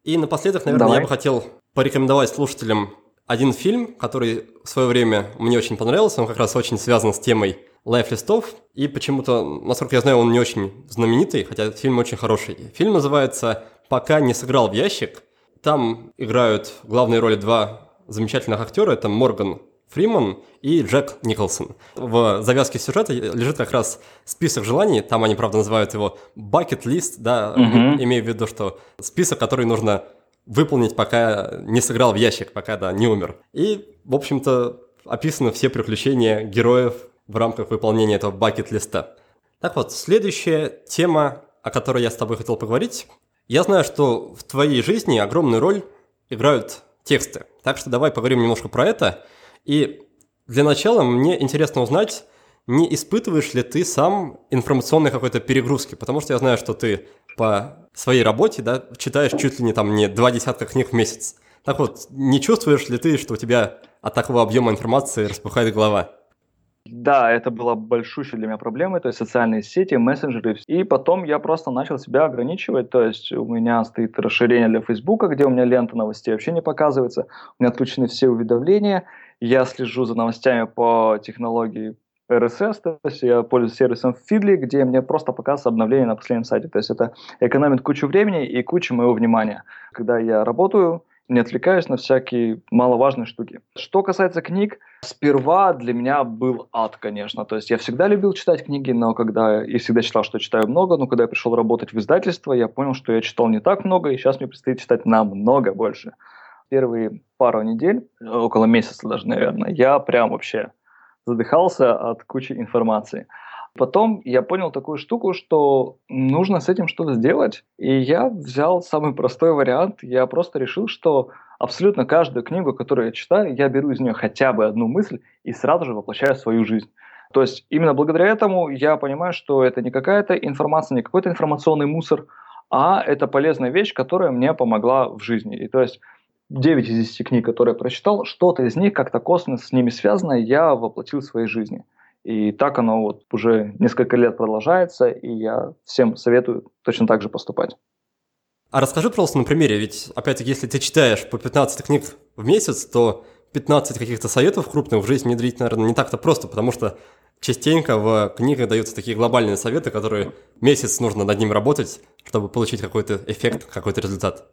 И напоследок, наверное, Давай. я бы хотел порекомендовать слушателям один фильм, который в свое время мне очень понравился, он как раз очень связан с темой лайфлистов, и почему-то, насколько я знаю, он не очень знаменитый, хотя фильм очень хороший. Фильм называется «Пока не сыграл в ящик». Там играют главные роли два замечательных актера, это Морган Фриман и Джек Николсон. В завязке сюжета лежит как раз список желаний, там они, правда, называют его bucket list, да, mm-hmm. имея в виду, что список, который нужно выполнить, пока не сыграл в ящик, пока, да, не умер. И, в общем-то, описаны все приключения героев в рамках выполнения этого бакет-листа. Так вот, следующая тема, о которой я с тобой хотел поговорить. Я знаю, что в твоей жизни огромную роль играют тексты. Так что давай поговорим немножко про это. И для начала мне интересно узнать, не испытываешь ли ты сам информационной какой-то перегрузки? Потому что я знаю, что ты по своей работе да, читаешь чуть ли не там не два десятка книг в месяц. Так вот, не чувствуешь ли ты, что у тебя от такого объема информации распухает голова? Да, это была большущей для меня проблемой, то есть социальные сети, мессенджеры. И потом я просто начал себя ограничивать, то есть у меня стоит расширение для Фейсбука, где у меня лента новостей вообще не показывается, у меня отключены все уведомления, я слежу за новостями по технологии RSS, то есть я пользуюсь сервисом Feedly, где мне просто показывается обновление на последнем сайте. То есть это экономит кучу времени и кучу моего внимания. Когда я работаю, не отвлекаюсь на всякие маловажные штуки. Что касается книг, сперва для меня был ад, конечно. То есть я всегда любил читать книги, но когда и всегда читал, что читаю много, но когда я пришел работать в издательство, я понял, что я читал не так много, и сейчас мне предстоит читать намного больше. Первые пару недель, около месяца даже, наверное, я прям вообще задыхался от кучи информации. Потом я понял такую штуку, что нужно с этим что-то сделать, и я взял самый простой вариант. Я просто решил, что абсолютно каждую книгу, которую я читаю, я беру из нее хотя бы одну мысль и сразу же воплощаю в свою жизнь. То есть именно благодаря этому я понимаю, что это не какая-то информация, не какой-то информационный мусор, а это полезная вещь, которая мне помогла в жизни. И то есть 9 из 10 книг, которые я прочитал, что-то из них как-то косвенно с ними связано, я воплотил в своей жизни. И так оно вот уже несколько лет продолжается, и я всем советую точно так же поступать. А расскажи, пожалуйста, на примере, ведь, опять-таки, если ты читаешь по 15 книг в месяц, то 15 каких-то советов крупных в жизнь внедрить, наверное, не так-то просто, потому что частенько в книгах даются такие глобальные советы, которые месяц нужно над ним работать, чтобы получить какой-то эффект, какой-то результат.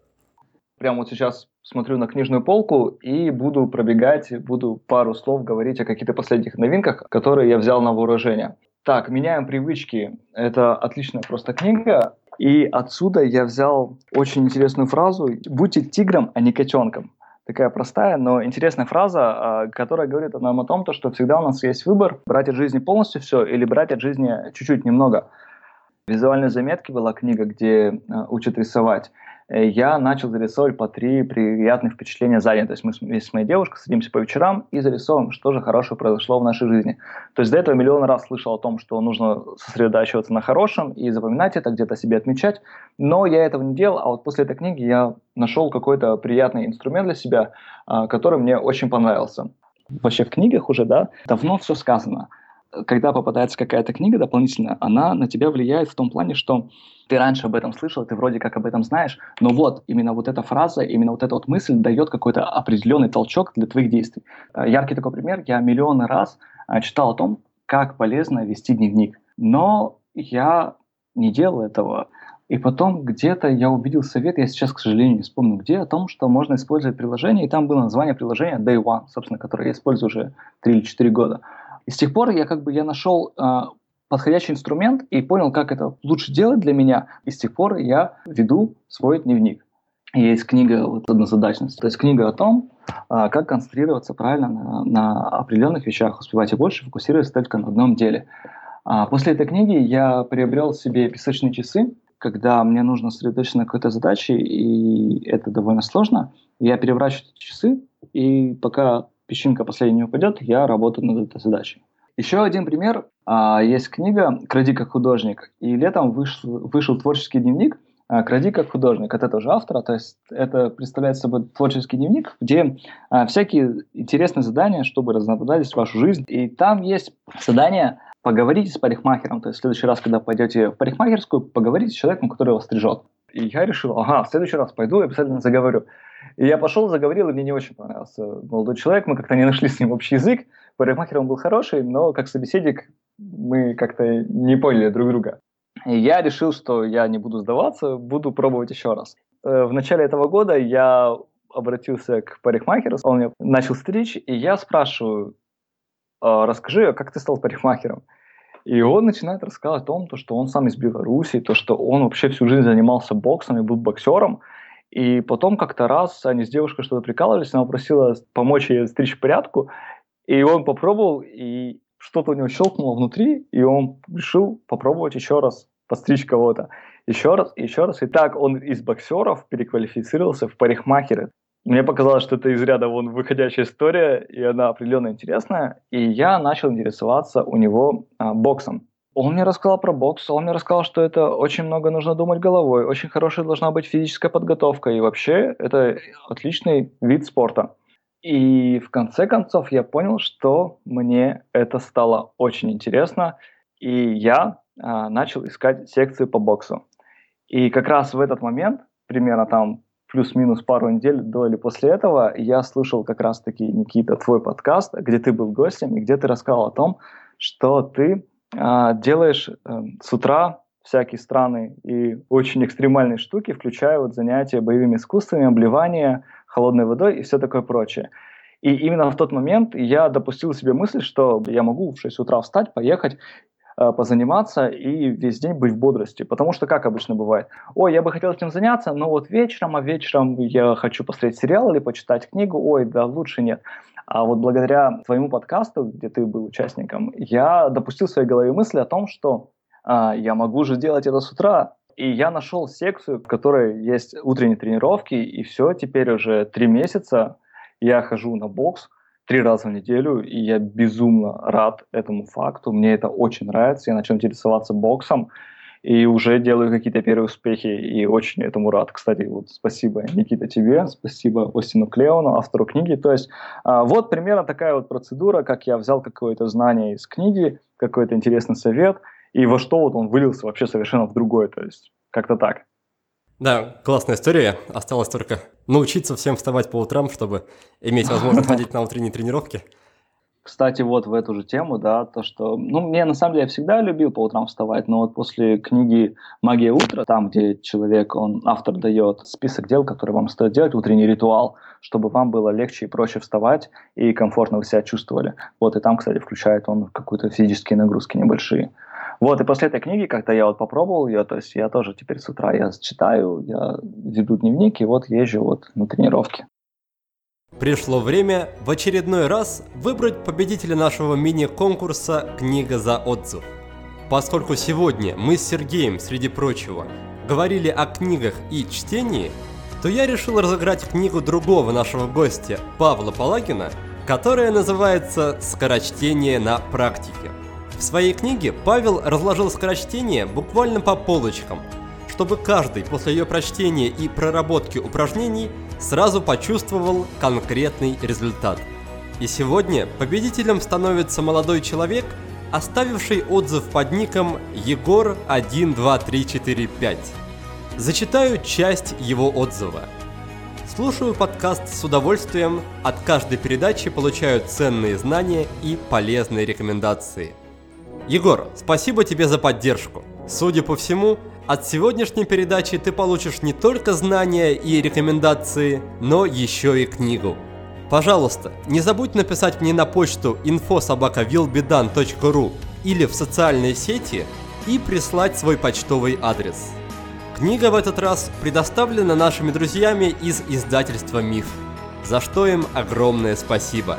Прямо вот сейчас смотрю на книжную полку и буду пробегать, буду пару слов говорить о каких-то последних новинках, которые я взял на вооружение. Так, меняем привычки. Это отличная просто книга. И отсюда я взял очень интересную фразу «Будьте тигром, а не котенком» такая простая, но интересная фраза, а, которая говорит нам о том, что всегда у нас есть выбор, брать от жизни полностью все или брать от жизни чуть-чуть немного. Визуальные заметки была книга, где а, учат рисовать. Э, я начал зарисовывать по три приятных впечатления за день. То есть мы с моей девушкой садимся по вечерам и зарисовываем, что же хорошего произошло в нашей жизни. То есть до этого миллион раз слышал о том, что нужно сосредотачиваться на хорошем и запоминать это, где-то себе отмечать. Но я этого не делал, а вот после этой книги я нашел какой-то приятный инструмент для себя, а, который мне очень понравился. Вообще в книгах уже, да, давно все сказано когда попадается какая-то книга дополнительная, она на тебя влияет в том плане, что ты раньше об этом слышал, ты вроде как об этом знаешь, но вот именно вот эта фраза, именно вот эта вот мысль дает какой-то определенный толчок для твоих действий. Э, яркий такой пример, я миллионы раз э, читал о том, как полезно вести дневник, но я не делал этого. И потом где-то я увидел совет, я сейчас, к сожалению, не вспомню где, о том, что можно использовать приложение, и там было название приложения Day One, собственно, которое я использую уже 3 или 4 года. И с тех пор я как бы я нашел э, подходящий инструмент и понял, как это лучше делать для меня. И с тех пор я веду свой дневник. Есть книга вот, «Однозадачность». То есть книга о том, а, как концентрироваться правильно на, на определенных вещах, успевать и больше, фокусироваться только на одном деле. А после этой книги я приобрел себе песочные часы, когда мне нужно сосредоточиться на какой-то задаче, и это довольно сложно. Я переворачиваю эти часы, и пока песчинка последняя упадет, я работаю над этой задачей. Еще один пример. А, есть книга «Кради как художник», и летом вышел, вышел творческий дневник а, «Кради как художник» от этого же автора. То есть это представляет собой творческий дневник, где а, всякие интересные задания, чтобы разнообразить вашу жизнь. И там есть задание поговорите с парикмахером. То есть в следующий раз, когда пойдете в парикмахерскую, поговорите с человеком, который вас стрижет. И я решил, ага, в следующий раз пойду и обязательно заговорю. И я пошел, заговорил, и мне не очень понравился молодой человек. Мы как-то не нашли с ним общий язык. Парикмахер он был хороший, но как собеседник мы как-то не поняли друг друга. И я решил, что я не буду сдаваться, буду пробовать еще раз. Э, в начале этого года я обратился к парикмахеру, он мне начал стричь, и я спрашиваю, «А, расскажи, а как ты стал парикмахером? И он начинает рассказывать о том, то, что он сам из Беларуси, то, что он вообще всю жизнь занимался боксом и был боксером. И потом как-то раз они с девушкой что-то прикалывались, она попросила помочь ей стричь в порядку, и он попробовал, и что-то у него щелкнуло внутри, и он решил попробовать еще раз постричь кого-то. Еще раз, еще раз. И так он из боксеров переквалифицировался в парикмахеры. Мне показалось, что это из ряда вон выходящая история, и она определенно интересная. И я начал интересоваться у него а, боксом. Он мне рассказал про бокс, он мне рассказал, что это очень много нужно думать головой, очень хорошая должна быть физическая подготовка, и вообще это отличный вид спорта. И в конце концов я понял, что мне это стало очень интересно, и я а, начал искать секции по боксу. И как раз в этот момент, примерно там плюс-минус пару недель до или после этого, я слушал как раз-таки, Никита, твой подкаст, где ты был гостем, и где ты рассказал о том, что ты а, делаешь а, с утра всякие странные и очень экстремальные штуки, включая вот занятия боевыми искусствами, обливание холодной водой и все такое прочее. И именно в тот момент я допустил себе мысль, что я могу в 6 утра встать, поехать Э, позаниматься и весь день быть в бодрости. Потому что, как обычно бывает, ой, я бы хотел этим заняться, но вот вечером, а вечером я хочу посмотреть сериал или почитать книгу, ой, да, лучше нет. А вот благодаря твоему подкасту, где ты был участником, я допустил в своей голове мысли о том, что а, я могу же делать это с утра. И я нашел секцию, в которой есть утренние тренировки, и все, теперь уже три месяца я хожу на бокс три раза в неделю, и я безумно рад этому факту. Мне это очень нравится, я начал интересоваться боксом, и уже делаю какие-то первые успехи, и очень этому рад. Кстати, вот спасибо, Никита, тебе, спасибо Остину Клеону, автору книги. То есть а, вот примерно такая вот процедура, как я взял какое-то знание из книги, какой-то интересный совет, и во что вот он вылился вообще совершенно в другое, то есть как-то так. Да, классная история. Осталось только научиться всем вставать по утрам, чтобы иметь возможность ходить на утренние тренировки. Кстати, вот в эту же тему, да, то, что, ну, мне на самом деле я всегда любил по утрам вставать, но вот после книги «Магия утра», там, где человек, он, автор дает список дел, которые вам стоит делать, утренний ритуал, чтобы вам было легче и проще вставать и комфортно вы себя чувствовали. Вот, и там, кстати, включает он какие-то физические нагрузки небольшие. Вот, и после этой книги, когда я вот попробовал ее, то есть я тоже теперь с утра я читаю, я веду дневник, и вот езжу вот на тренировки. Пришло время в очередной раз выбрать победителя нашего мини-конкурса «Книга за отзыв». Поскольку сегодня мы с Сергеем, среди прочего, говорили о книгах и чтении, то я решил разыграть книгу другого нашего гостя, Павла Палагина, которая называется «Скорочтение на практике». В своей книге Павел разложил скорочтение буквально по полочкам, чтобы каждый после ее прочтения и проработки упражнений – сразу почувствовал конкретный результат. И сегодня победителем становится молодой человек, оставивший отзыв под ником Егор12345. Зачитаю часть его отзыва. Слушаю подкаст с удовольствием, от каждой передачи получаю ценные знания и полезные рекомендации. Егор, спасибо тебе за поддержку. Судя по всему, от сегодняшней передачи ты получишь не только знания и рекомендации, но еще и книгу. Пожалуйста, не забудь написать мне на почту infosobakavillbedan.ru или в социальные сети и прислать свой почтовый адрес. Книга в этот раз предоставлена нашими друзьями из издательства «Миф», за что им огромное спасибо.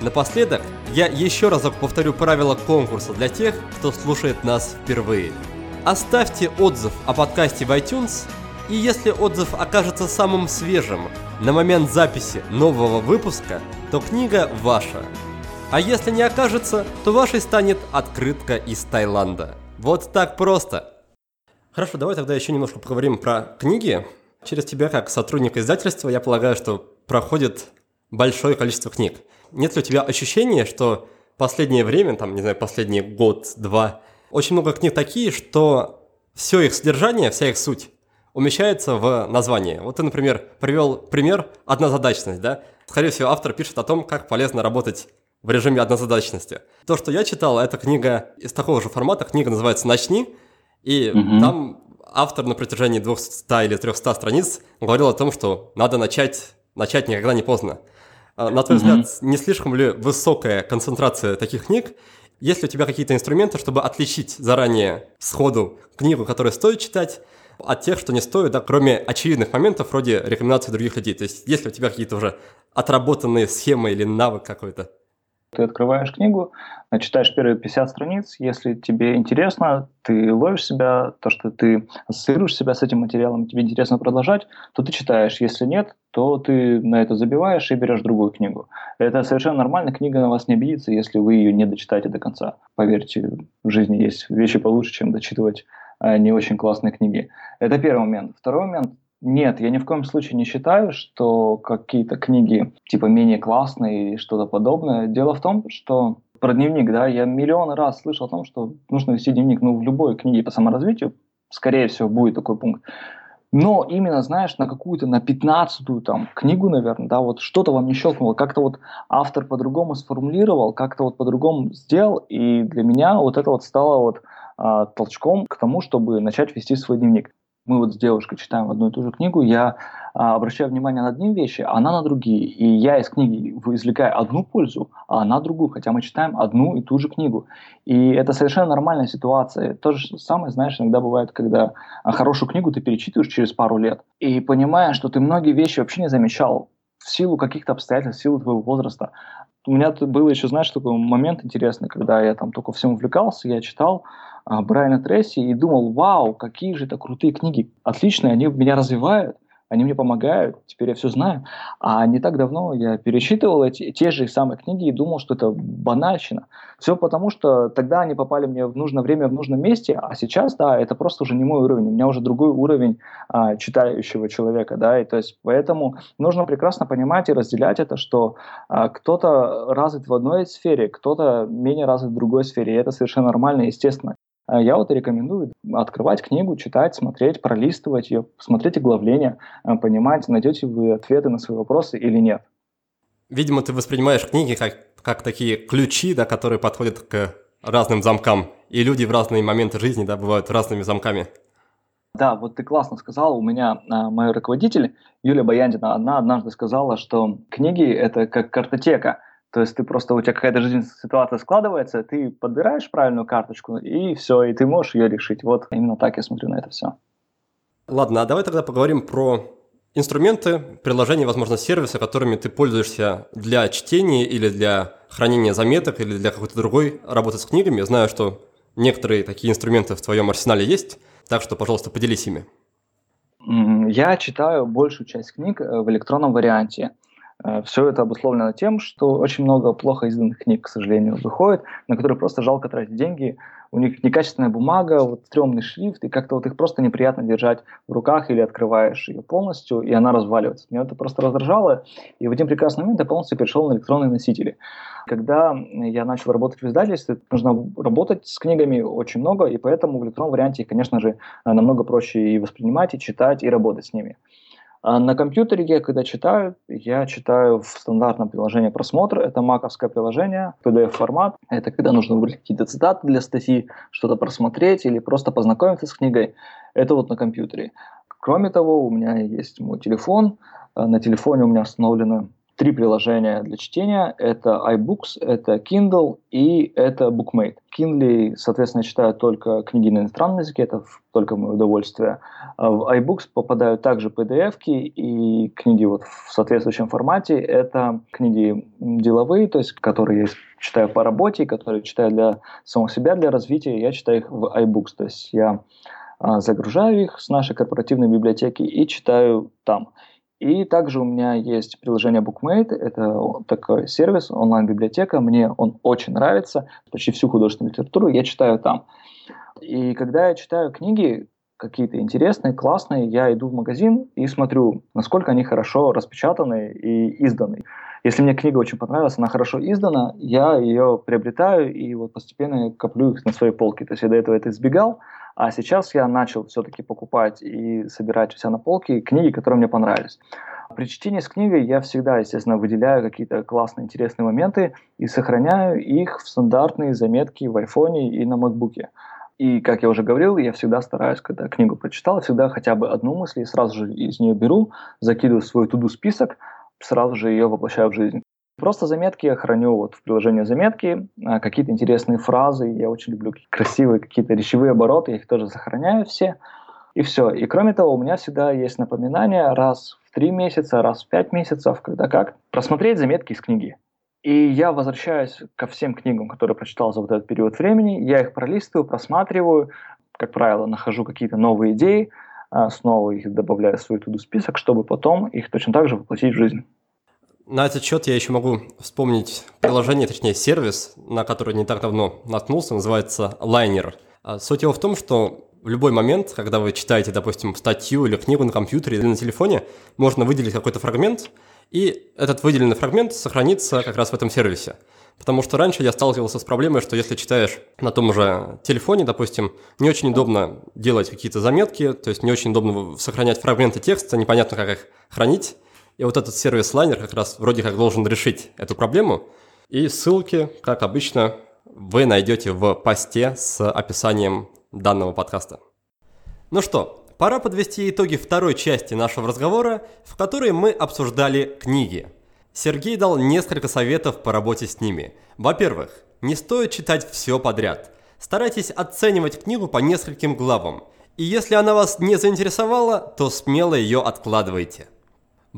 Напоследок, я еще разок повторю правила конкурса для тех, кто слушает нас впервые – Оставьте отзыв о подкасте в iTunes, и если отзыв окажется самым свежим на момент записи нового выпуска, то книга ваша. А если не окажется, то вашей станет открытка из Таиланда. Вот так просто. Хорошо, давай тогда еще немножко поговорим про книги. Через тебя, как сотрудника издательства, я полагаю, что проходит большое количество книг. Нет ли у тебя ощущения, что последнее время, там, не знаю, последний год-два, очень много книг такие, что все их содержание, вся их суть умещается в названии. Вот ты, например, привел пример однозадачность, да? Скорее всего, автор пишет о том, как полезно работать в режиме однозадачности. То, что я читал, это книга из такого же формата, книга называется «Начни», и угу. там автор на протяжении 200 или 300 страниц говорил о том, что надо начать, начать никогда не поздно. А, на твой угу. взгляд, не слишком ли высокая концентрация таких книг, есть ли у тебя какие-то инструменты, чтобы отличить заранее сходу книгу, которую стоит читать, от тех, что не стоит, да, кроме очевидных моментов вроде рекомендаций других людей? То есть есть ли у тебя какие-то уже отработанные схемы или навык какой-то? Ты открываешь книгу, читаешь первые 50 страниц, если тебе интересно, ты ловишь себя, то, что ты ассоциируешь себя с этим материалом, тебе интересно продолжать, то ты читаешь. Если нет, то ты на это забиваешь и берешь другую книгу. Это совершенно нормально, книга на вас не обидится, если вы ее не дочитаете до конца. Поверьте, в жизни есть вещи получше, чем дочитывать э, не очень классные книги. Это первый момент. Второй момент – нет, я ни в коем случае не считаю, что какие-то книги типа менее классные или что-то подобное. Дело в том, что про дневник, да, я миллион раз слышал о том, что нужно вести дневник, ну, в любой книге по саморазвитию, скорее всего, будет такой пункт. Но именно, знаешь, на какую-то, на пятнадцатую там книгу, наверное, да, вот что-то вам не щелкнуло, как-то вот автор по-другому сформулировал, как-то вот по-другому сделал, и для меня вот это вот стало вот а, толчком к тому, чтобы начать вести свой дневник мы вот с девушкой читаем одну и ту же книгу, я а, обращаю внимание на одни вещи, а она на другие. И я из книги извлекаю одну пользу, а она другую, хотя мы читаем одну и ту же книгу. И это совершенно нормальная ситуация. То же самое, знаешь, иногда бывает, когда хорошую книгу ты перечитываешь через пару лет и понимаешь, что ты многие вещи вообще не замечал в силу каких-то обстоятельств, в силу твоего возраста. У меня был еще, знаешь, такой момент интересный, когда я там только всем увлекался, я читал а, Брайана Тресси и думал, вау, какие же это крутые книги, отличные, они меня развивают они мне помогают, теперь я все знаю. А не так давно я пересчитывал эти, те же самые книги и думал, что это банальщина. Все потому, что тогда они попали мне в нужное время, в нужном месте, а сейчас, да, это просто уже не мой уровень, у меня уже другой уровень а, читающего человека, да, и то есть поэтому нужно прекрасно понимать и разделять это, что а, кто-то развит в одной сфере, кто-то менее развит в другой сфере, и это совершенно нормально, естественно. А я вот рекомендую открывать книгу, читать, смотреть, пролистывать ее, смотреть оглавление, а, понимать, найдете вы ответы на свои вопросы или нет. Видимо, ты воспринимаешь книги как, как такие ключи, да, которые подходят к разным замкам. И люди в разные моменты жизни да, бывают разными замками. Да, вот ты классно сказал. У меня а, мой руководитель Юлия Баяндина, она однажды сказала, что книги – это как картотека – то есть ты просто, у тебя какая-то жизненная ситуация складывается, ты подбираешь правильную карточку, и все, и ты можешь ее решить. Вот именно так я смотрю на это все. Ладно, а давай тогда поговорим про инструменты, приложения, возможно, сервисы, которыми ты пользуешься для чтения или для хранения заметок или для какой-то другой работы с книгами. Я знаю, что некоторые такие инструменты в твоем арсенале есть, так что, пожалуйста, поделись ими. Я читаю большую часть книг э, в электронном варианте. Э, Все это обусловлено тем, что очень много плохо изданных книг, к сожалению, выходит, на которые просто жалко тратить деньги. У них некачественная бумага, вот стрёмный шрифт, и как-то вот их просто неприятно держать в руках или открываешь ее полностью, и она разваливается. Меня это просто раздражало, и в один прекрасный момент я полностью перешел на электронные носители. Когда я начал работать в издательстве, нужно работать с книгами очень много, и поэтому в электронном варианте конечно же, намного проще и воспринимать, и читать, и работать с ними. А на компьютере я, когда читаю, я читаю в стандартном приложении просмотр. Это маковское приложение, PDF-формат. Это когда нужно выбрать какие-то цитаты для статьи, что-то просмотреть или просто познакомиться с книгой. Это вот на компьютере. Кроме того, у меня есть мой телефон. А на телефоне у меня установлено три приложения для чтения. Это iBooks, это Kindle и это BookMate. Kindle, соответственно, читаю только книги на иностранном языке, это только мое удовольствие. А в iBooks попадают также pdf и книги вот в соответствующем формате. Это книги деловые, то есть которые я читаю по работе, которые читаю для самого себя, для развития. Я читаю их в iBooks, то есть я а, загружаю их с нашей корпоративной библиотеки и читаю там. И также у меня есть приложение BookMate, это такой сервис, онлайн-библиотека, мне он очень нравится, почти всю художественную литературу я читаю там. И когда я читаю книги какие-то интересные, классные, я иду в магазин и смотрю, насколько они хорошо распечатаны и изданы. Если мне книга очень понравилась, она хорошо издана, я ее приобретаю и вот постепенно коплю их на своей полке. То есть я до этого это избегал, а сейчас я начал все-таки покупать и собирать у себя на полке книги, которые мне понравились. При чтении с книгой я всегда, естественно, выделяю какие-то классные, интересные моменты и сохраняю их в стандартные заметки в айфоне и на макбуке. И, как я уже говорил, я всегда стараюсь, когда книгу прочитал, всегда хотя бы одну мысль и сразу же из нее беру, закидываю в свой туду список, сразу же ее воплощаю в жизнь. Просто заметки я храню вот в приложении заметки, а, какие-то интересные фразы, я очень люблю красивые какие-то речевые обороты, я их тоже сохраняю все, и все. И кроме того, у меня всегда есть напоминание раз в три месяца, раз в пять месяцев, когда как, просмотреть заметки из книги. И я возвращаюсь ко всем книгам, которые прочитал за вот этот период времени, я их пролистываю, просматриваю, как правило, нахожу какие-то новые идеи, а, снова их добавляю в свой туду список, чтобы потом их точно так же воплотить в жизнь. На этот счет я еще могу вспомнить приложение, точнее сервис, на который не так давно наткнулся, называется Liner. А суть его в том, что в любой момент, когда вы читаете, допустим, статью или книгу на компьютере или на телефоне, можно выделить какой-то фрагмент, и этот выделенный фрагмент сохранится как раз в этом сервисе. Потому что раньше я сталкивался с проблемой, что если читаешь на том же телефоне, допустим, не очень удобно делать какие-то заметки, то есть не очень удобно сохранять фрагменты текста, непонятно, как их хранить. И вот этот сервис-лайнер как раз вроде как должен решить эту проблему. И ссылки, как обычно, вы найдете в посте с описанием данного подкаста. Ну что, пора подвести итоги второй части нашего разговора, в которой мы обсуждали книги. Сергей дал несколько советов по работе с ними. Во-первых, не стоит читать все подряд. Старайтесь оценивать книгу по нескольким главам. И если она вас не заинтересовала, то смело ее откладывайте.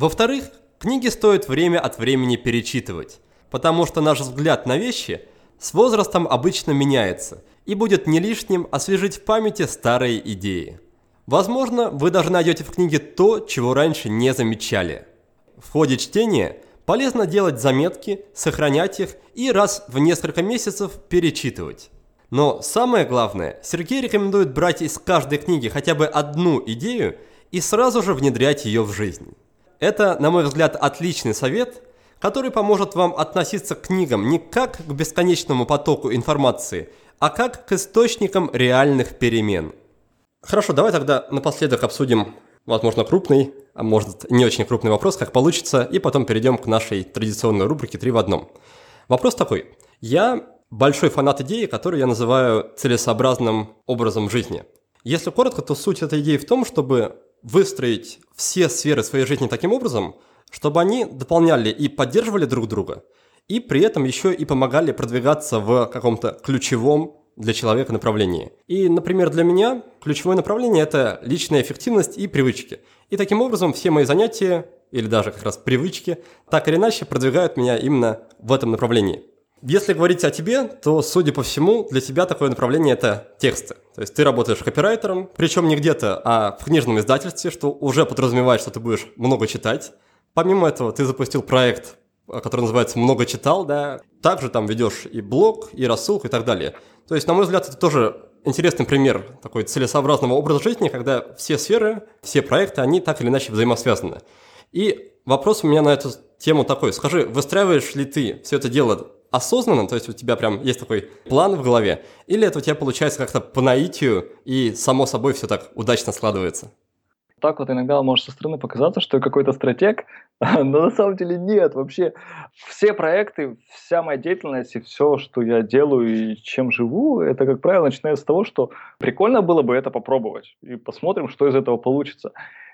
Во-вторых, Книги стоит время от времени перечитывать, потому что наш взгляд на вещи с возрастом обычно меняется, и будет не лишним освежить в памяти старые идеи. Возможно, вы даже найдете в книге то, чего раньше не замечали. В ходе чтения полезно делать заметки, сохранять их и раз в несколько месяцев перечитывать. Но самое главное, Сергей рекомендует брать из каждой книги хотя бы одну идею и сразу же внедрять ее в жизнь. Это, на мой взгляд, отличный совет, который поможет вам относиться к книгам не как к бесконечному потоку информации, а как к источникам реальных перемен. Хорошо, давай тогда напоследок обсудим, возможно, крупный, а может не очень крупный вопрос, как получится, и потом перейдем к нашей традиционной рубрике «Три в одном». Вопрос такой. Я большой фанат идеи, которую я называю целесообразным образом жизни. Если коротко, то суть этой идеи в том, чтобы выстроить все сферы своей жизни таким образом, чтобы они дополняли и поддерживали друг друга, и при этом еще и помогали продвигаться в каком-то ключевом для человека направлении. И, например, для меня ключевое направление – это личная эффективность и привычки. И таким образом все мои занятия, или даже как раз привычки, так или иначе продвигают меня именно в этом направлении. Если говорить о тебе, то, судя по всему, для тебя такое направление – это тексты. То есть ты работаешь копирайтером, причем не где-то, а в книжном издательстве, что уже подразумевает, что ты будешь много читать. Помимо этого, ты запустил проект, который называется «Много читал», да. Также там ведешь и блог, и рассылку, и так далее. То есть, на мой взгляд, это тоже интересный пример такой целесообразного образа жизни, когда все сферы, все проекты, они так или иначе взаимосвязаны. И вопрос у меня на эту тему такой. Скажи, выстраиваешь ли ты все это дело осознанно, то есть у тебя прям есть такой план в голове, или это у тебя получается как-то по наитию и само собой все так удачно складывается? Так вот иногда может со стороны показаться, что я какой-то стратег, но на самом деле нет. Вообще все проекты, вся моя деятельность и все, что я делаю и чем живу, это, как правило, начинается с того, что прикольно было бы это попробовать. И посмотрим, что из этого получится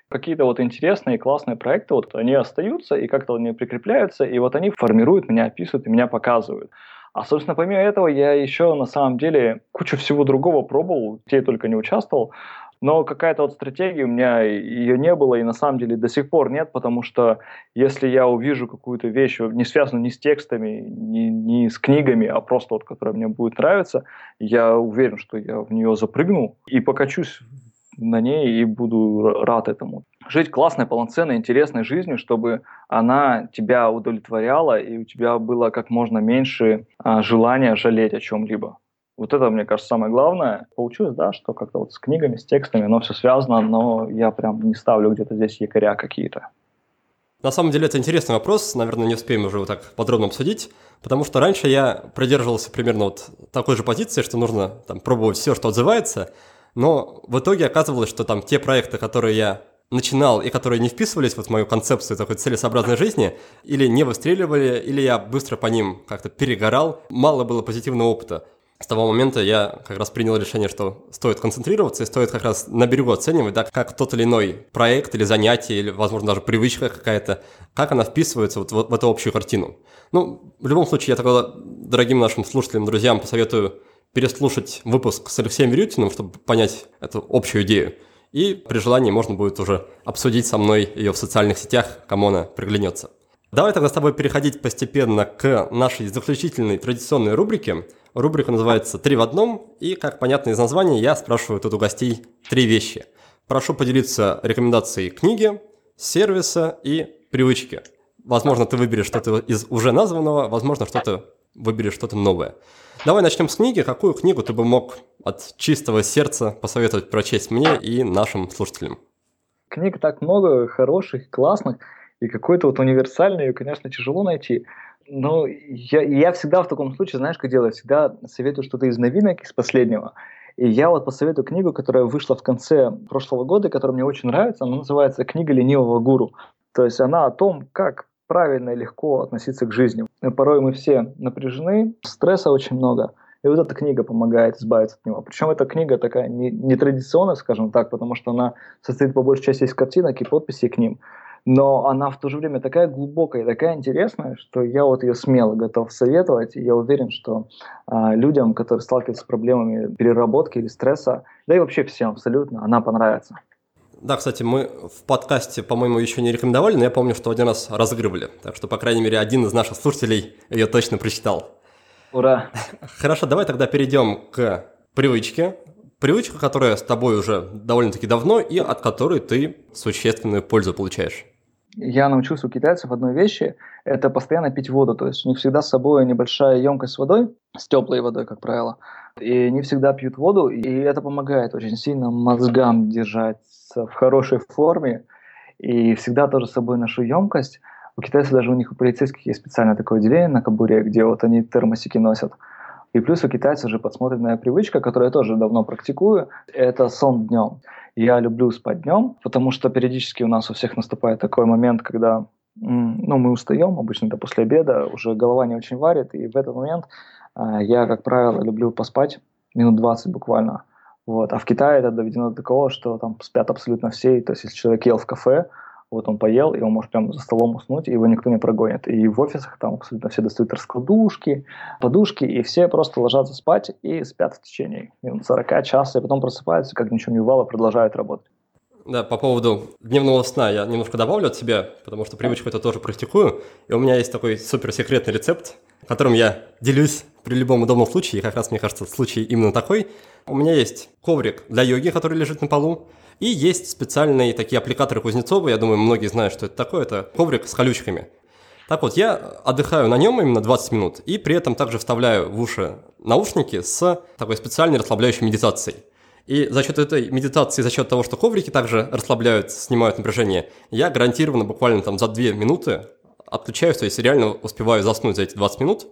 какие-то вот интересные, классные проекты, вот они остаются и как-то они прикрепляются, и вот они формируют меня, описывают и меня показывают. А, собственно, помимо этого, я еще на самом деле кучу всего другого пробовал, где я только не участвовал, но какая-то вот стратегия у меня ее не было и на самом деле до сих пор нет, потому что если я увижу какую-то вещь, не связанную ни с текстами, ни, ни с книгами, а просто вот, которая мне будет нравиться, я уверен, что я в нее запрыгну и покачусь на ней и буду рад этому. Жить классной, полноценной, интересной жизнью, чтобы она тебя удовлетворяла и у тебя было как можно меньше а, желания жалеть о чем-либо. Вот это, мне кажется, самое главное. Получилось, да, что как-то вот с книгами, с текстами, оно все связано, но я прям не ставлю где-то здесь якоря какие-то. На самом деле это интересный вопрос, наверное, не успеем уже вот так подробно обсудить, потому что раньше я придерживался примерно вот такой же позиции, что нужно там пробовать все, что отзывается, но в итоге оказывалось, что там те проекты, которые я начинал и которые не вписывались вот в мою концепцию такой целесообразной жизни, или не выстреливали, или я быстро по ним как-то перегорал, мало было позитивного опыта. С того момента я как раз принял решение, что стоит концентрироваться и стоит как раз на берегу оценивать, да, как тот или иной проект или занятие, или, возможно, даже привычка какая-то, как она вписывается вот в, в эту общую картину. Ну, в любом случае, я тогда дорогим нашим слушателям, друзьям посоветую переслушать выпуск с Алексеем Верютиным, чтобы понять эту общую идею. И при желании можно будет уже обсудить со мной ее в социальных сетях, кому она приглянется. Давай тогда с тобой переходить постепенно к нашей заключительной традиционной рубрике. Рубрика называется «Три в одном», и, как понятно из названия, я спрашиваю тут у гостей три вещи. Прошу поделиться рекомендацией книги, сервиса и привычки. Возможно, ты выберешь что-то из уже названного, возможно, что-то выберешь что-то новое. Давай начнем с книги. Какую книгу ты бы мог от чистого сердца посоветовать прочесть мне и нашим слушателям? Книг так много хороших, классных, и какой-то вот универсальный, ее, конечно, тяжело найти. Но я, я всегда в таком случае, знаешь, как делаю, всегда советую что-то из новинок, из последнего. И я вот посоветую книгу, которая вышла в конце прошлого года, которая мне очень нравится. Она называется «Книга ленивого гуру». То есть она о том, как правильно и легко относиться к жизни. Порой мы все напряжены, стресса очень много, и вот эта книга помогает избавиться от него. Причем эта книга такая нетрадиционная, не скажем так, потому что она состоит по большей части из картинок и подписей к ним. Но она в то же время такая глубокая такая интересная, что я вот ее смело готов советовать. И я уверен, что а, людям, которые сталкиваются с проблемами переработки или стресса, да и вообще всем абсолютно, она понравится. Да, кстати, мы в подкасте, по-моему, еще не рекомендовали, но я помню, что один раз разыгрывали. Так что, по крайней мере, один из наших слушателей ее точно прочитал. Ура! Хорошо, давай тогда перейдем к привычке. Привычка, которая с тобой уже довольно-таки давно и от которой ты существенную пользу получаешь. Я научился у китайцев одной вещи – это постоянно пить воду. То есть у них всегда с собой небольшая емкость с водой, с теплой водой, как правило. И не всегда пьют воду, и это помогает очень сильно мозгам держаться в хорошей форме. И всегда тоже с собой ношу емкость. У китайцев даже у них у полицейских есть специальное такое отделение на кабуре, где вот они термосики носят. И плюс у китайцев уже подсмотренная привычка, которую я тоже давно практикую, это сон днем. Я люблю спать днем, потому что периодически у нас у всех наступает такой момент, когда ну, мы устаем, обычно это после обеда, уже голова не очень варит, и в этот момент э, я, как правило, люблю поспать минут 20 буквально. Вот. А в Китае это доведено до такого, что там спят абсолютно все. То есть, если человек ел в кафе, вот он поел, и он может прямо за столом уснуть, и его никто не прогонит. И в офисах там абсолютно все достают раскладушки, подушки, и все просто ложатся спать и спят в течение минут 40 часа, и потом просыпаются, как ничего не бывало, продолжают работать. Да, по поводу дневного сна я немножко добавлю от себя, потому что привычку это тоже практикую. И у меня есть такой суперсекретный рецепт, которым я делюсь при любом удобном случае. И как раз, мне кажется, случай именно такой. У меня есть коврик для йоги, который лежит на полу. И есть специальные такие аппликаторы Кузнецова, я думаю, многие знают, что это такое, это коврик с колючками. Так вот, я отдыхаю на нем именно 20 минут, и при этом также вставляю в уши наушники с такой специальной расслабляющей медитацией. И за счет этой медитации, за счет того, что коврики также расслабляют, снимают напряжение, я гарантированно буквально там за 2 минуты отключаюсь, то есть реально успеваю заснуть за эти 20 минут.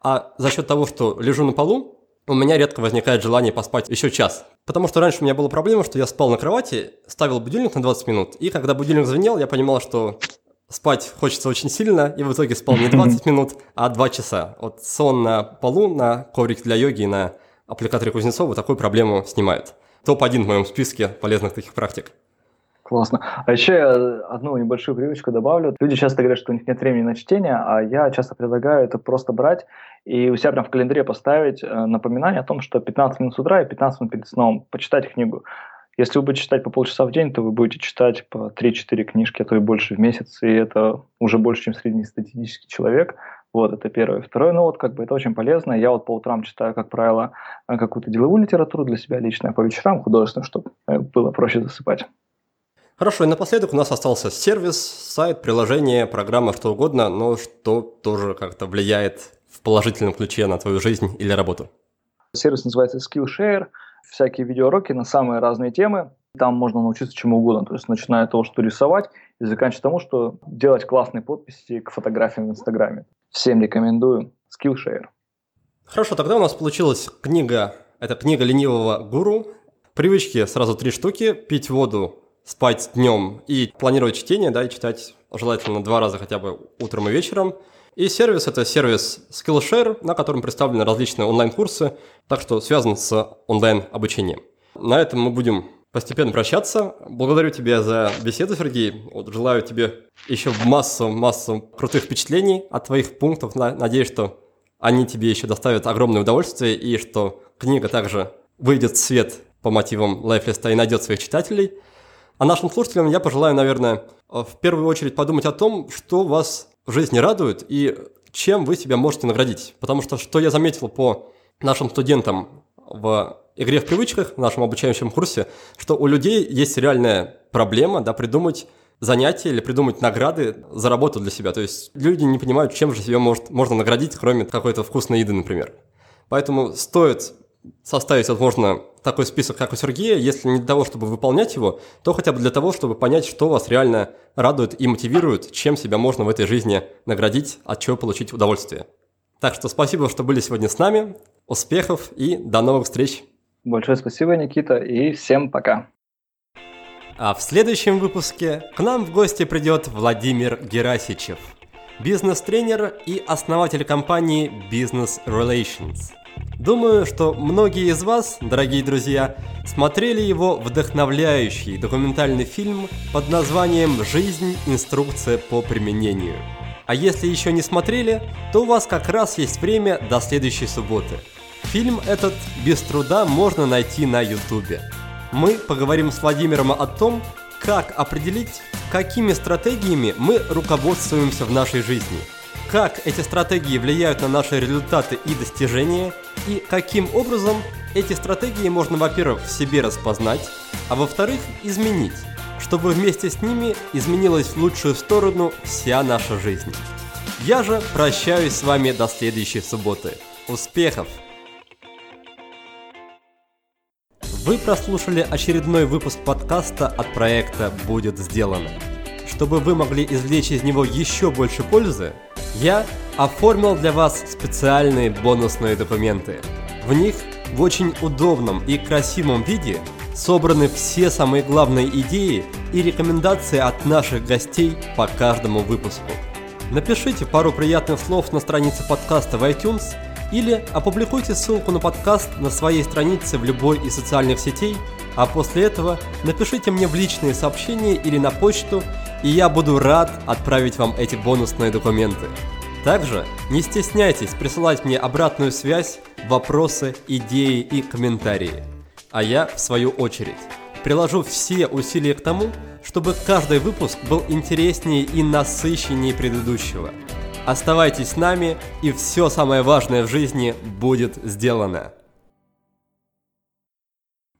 А за счет того, что лежу на полу, у меня редко возникает желание поспать еще час. Потому что раньше у меня была проблема, что я спал на кровати, ставил будильник на 20 минут, и когда будильник звенел, я понимал, что спать хочется очень сильно, и в итоге спал не 20 минут, а 2 часа. Вот сон на полу, на коврике для йоги на аппликаторе Кузнецова такую проблему снимает. Топ-1 в моем списке полезных таких практик. Классно. А еще я одну небольшую привычку добавлю. Люди часто говорят, что у них нет времени на чтение, а я часто предлагаю это просто брать и у себя прям в календаре поставить э, напоминание о том, что 15 минут с утра и 15 минут перед сном почитать книгу. Если вы будете читать по полчаса в день, то вы будете читать по 3-4 книжки, а то и больше в месяц, и это уже больше, чем среднестатистический человек. Вот, это первое. Второе, ну вот как бы это очень полезно. Я вот по утрам читаю, как правило, э, какую-то деловую литературу для себя лично, а по вечерам художественную, чтобы э, было проще засыпать. Хорошо, и напоследок у нас остался сервис, сайт, приложение, программа, что угодно, но что тоже как-то влияет в положительном ключе на твою жизнь или работу. Сервис называется Skillshare, всякие видеоуроки на самые разные темы. Там можно научиться чему угодно, то есть начиная от того, что рисовать, и заканчивая тому, что делать классные подписи к фотографиям в Инстаграме. Всем рекомендую. Skillshare. Хорошо, тогда у нас получилась книга, это книга ленивого гуру. Привычки сразу три штуки. Пить воду спать днем и планировать чтение, да, и читать желательно два раза хотя бы утром и вечером. И сервис – это сервис Skillshare, на котором представлены различные онлайн-курсы, так что связан с онлайн-обучением. На этом мы будем постепенно прощаться. Благодарю тебя за беседу, Сергей. Вот, желаю тебе еще массу-массу крутых впечатлений от твоих пунктов. Надеюсь, что они тебе еще доставят огромное удовольствие и что книга также выйдет в свет по мотивам лайфлиста и найдет своих читателей – а нашим слушателям я пожелаю, наверное, в первую очередь подумать о том, что вас в жизни радует и чем вы себя можете наградить. Потому что, что я заметил по нашим студентам в игре в привычках, в нашем обучающем курсе, что у людей есть реальная проблема, да, придумать занятия или придумать награды за работу для себя. То есть люди не понимают, чем же себя может, можно наградить, кроме какой-то вкусной еды, например. Поэтому стоит составить, возможно, такой список, как у Сергея, если не для того, чтобы выполнять его, то хотя бы для того, чтобы понять, что вас реально радует и мотивирует, чем себя можно в этой жизни наградить, от чего получить удовольствие. Так что спасибо, что были сегодня с нами. Успехов и до новых встреч. Большое спасибо, Никита, и всем пока. А в следующем выпуске к нам в гости придет Владимир Герасичев, бизнес-тренер и основатель компании Business Relations – Думаю, что многие из вас, дорогие друзья, смотрели его вдохновляющий документальный фильм под названием «Жизнь. Инструкция по применению». А если еще не смотрели, то у вас как раз есть время до следующей субботы. Фильм этот без труда можно найти на ютубе. Мы поговорим с Владимиром о том, как определить, какими стратегиями мы руководствуемся в нашей жизни, как эти стратегии влияют на наши результаты и достижения, и каким образом эти стратегии можно, во-первых, в себе распознать, а во-вторых, изменить, чтобы вместе с ними изменилась в лучшую сторону вся наша жизнь. Я же прощаюсь с вами до следующей субботы. Успехов! Вы прослушали очередной выпуск подкаста от проекта «Будет сделано». Чтобы вы могли извлечь из него еще больше пользы, я оформил для вас специальные бонусные документы. В них в очень удобном и красивом виде собраны все самые главные идеи и рекомендации от наших гостей по каждому выпуску. Напишите пару приятных слов на странице подкаста в iTunes – или опубликуйте ссылку на подкаст на своей странице в любой из социальных сетей, а после этого напишите мне в личные сообщения или на почту, и я буду рад отправить вам эти бонусные документы. Также не стесняйтесь присылать мне обратную связь, вопросы, идеи и комментарии. А я, в свою очередь, приложу все усилия к тому, чтобы каждый выпуск был интереснее и насыщеннее предыдущего – Оставайтесь с нами, и все самое важное в жизни будет сделано.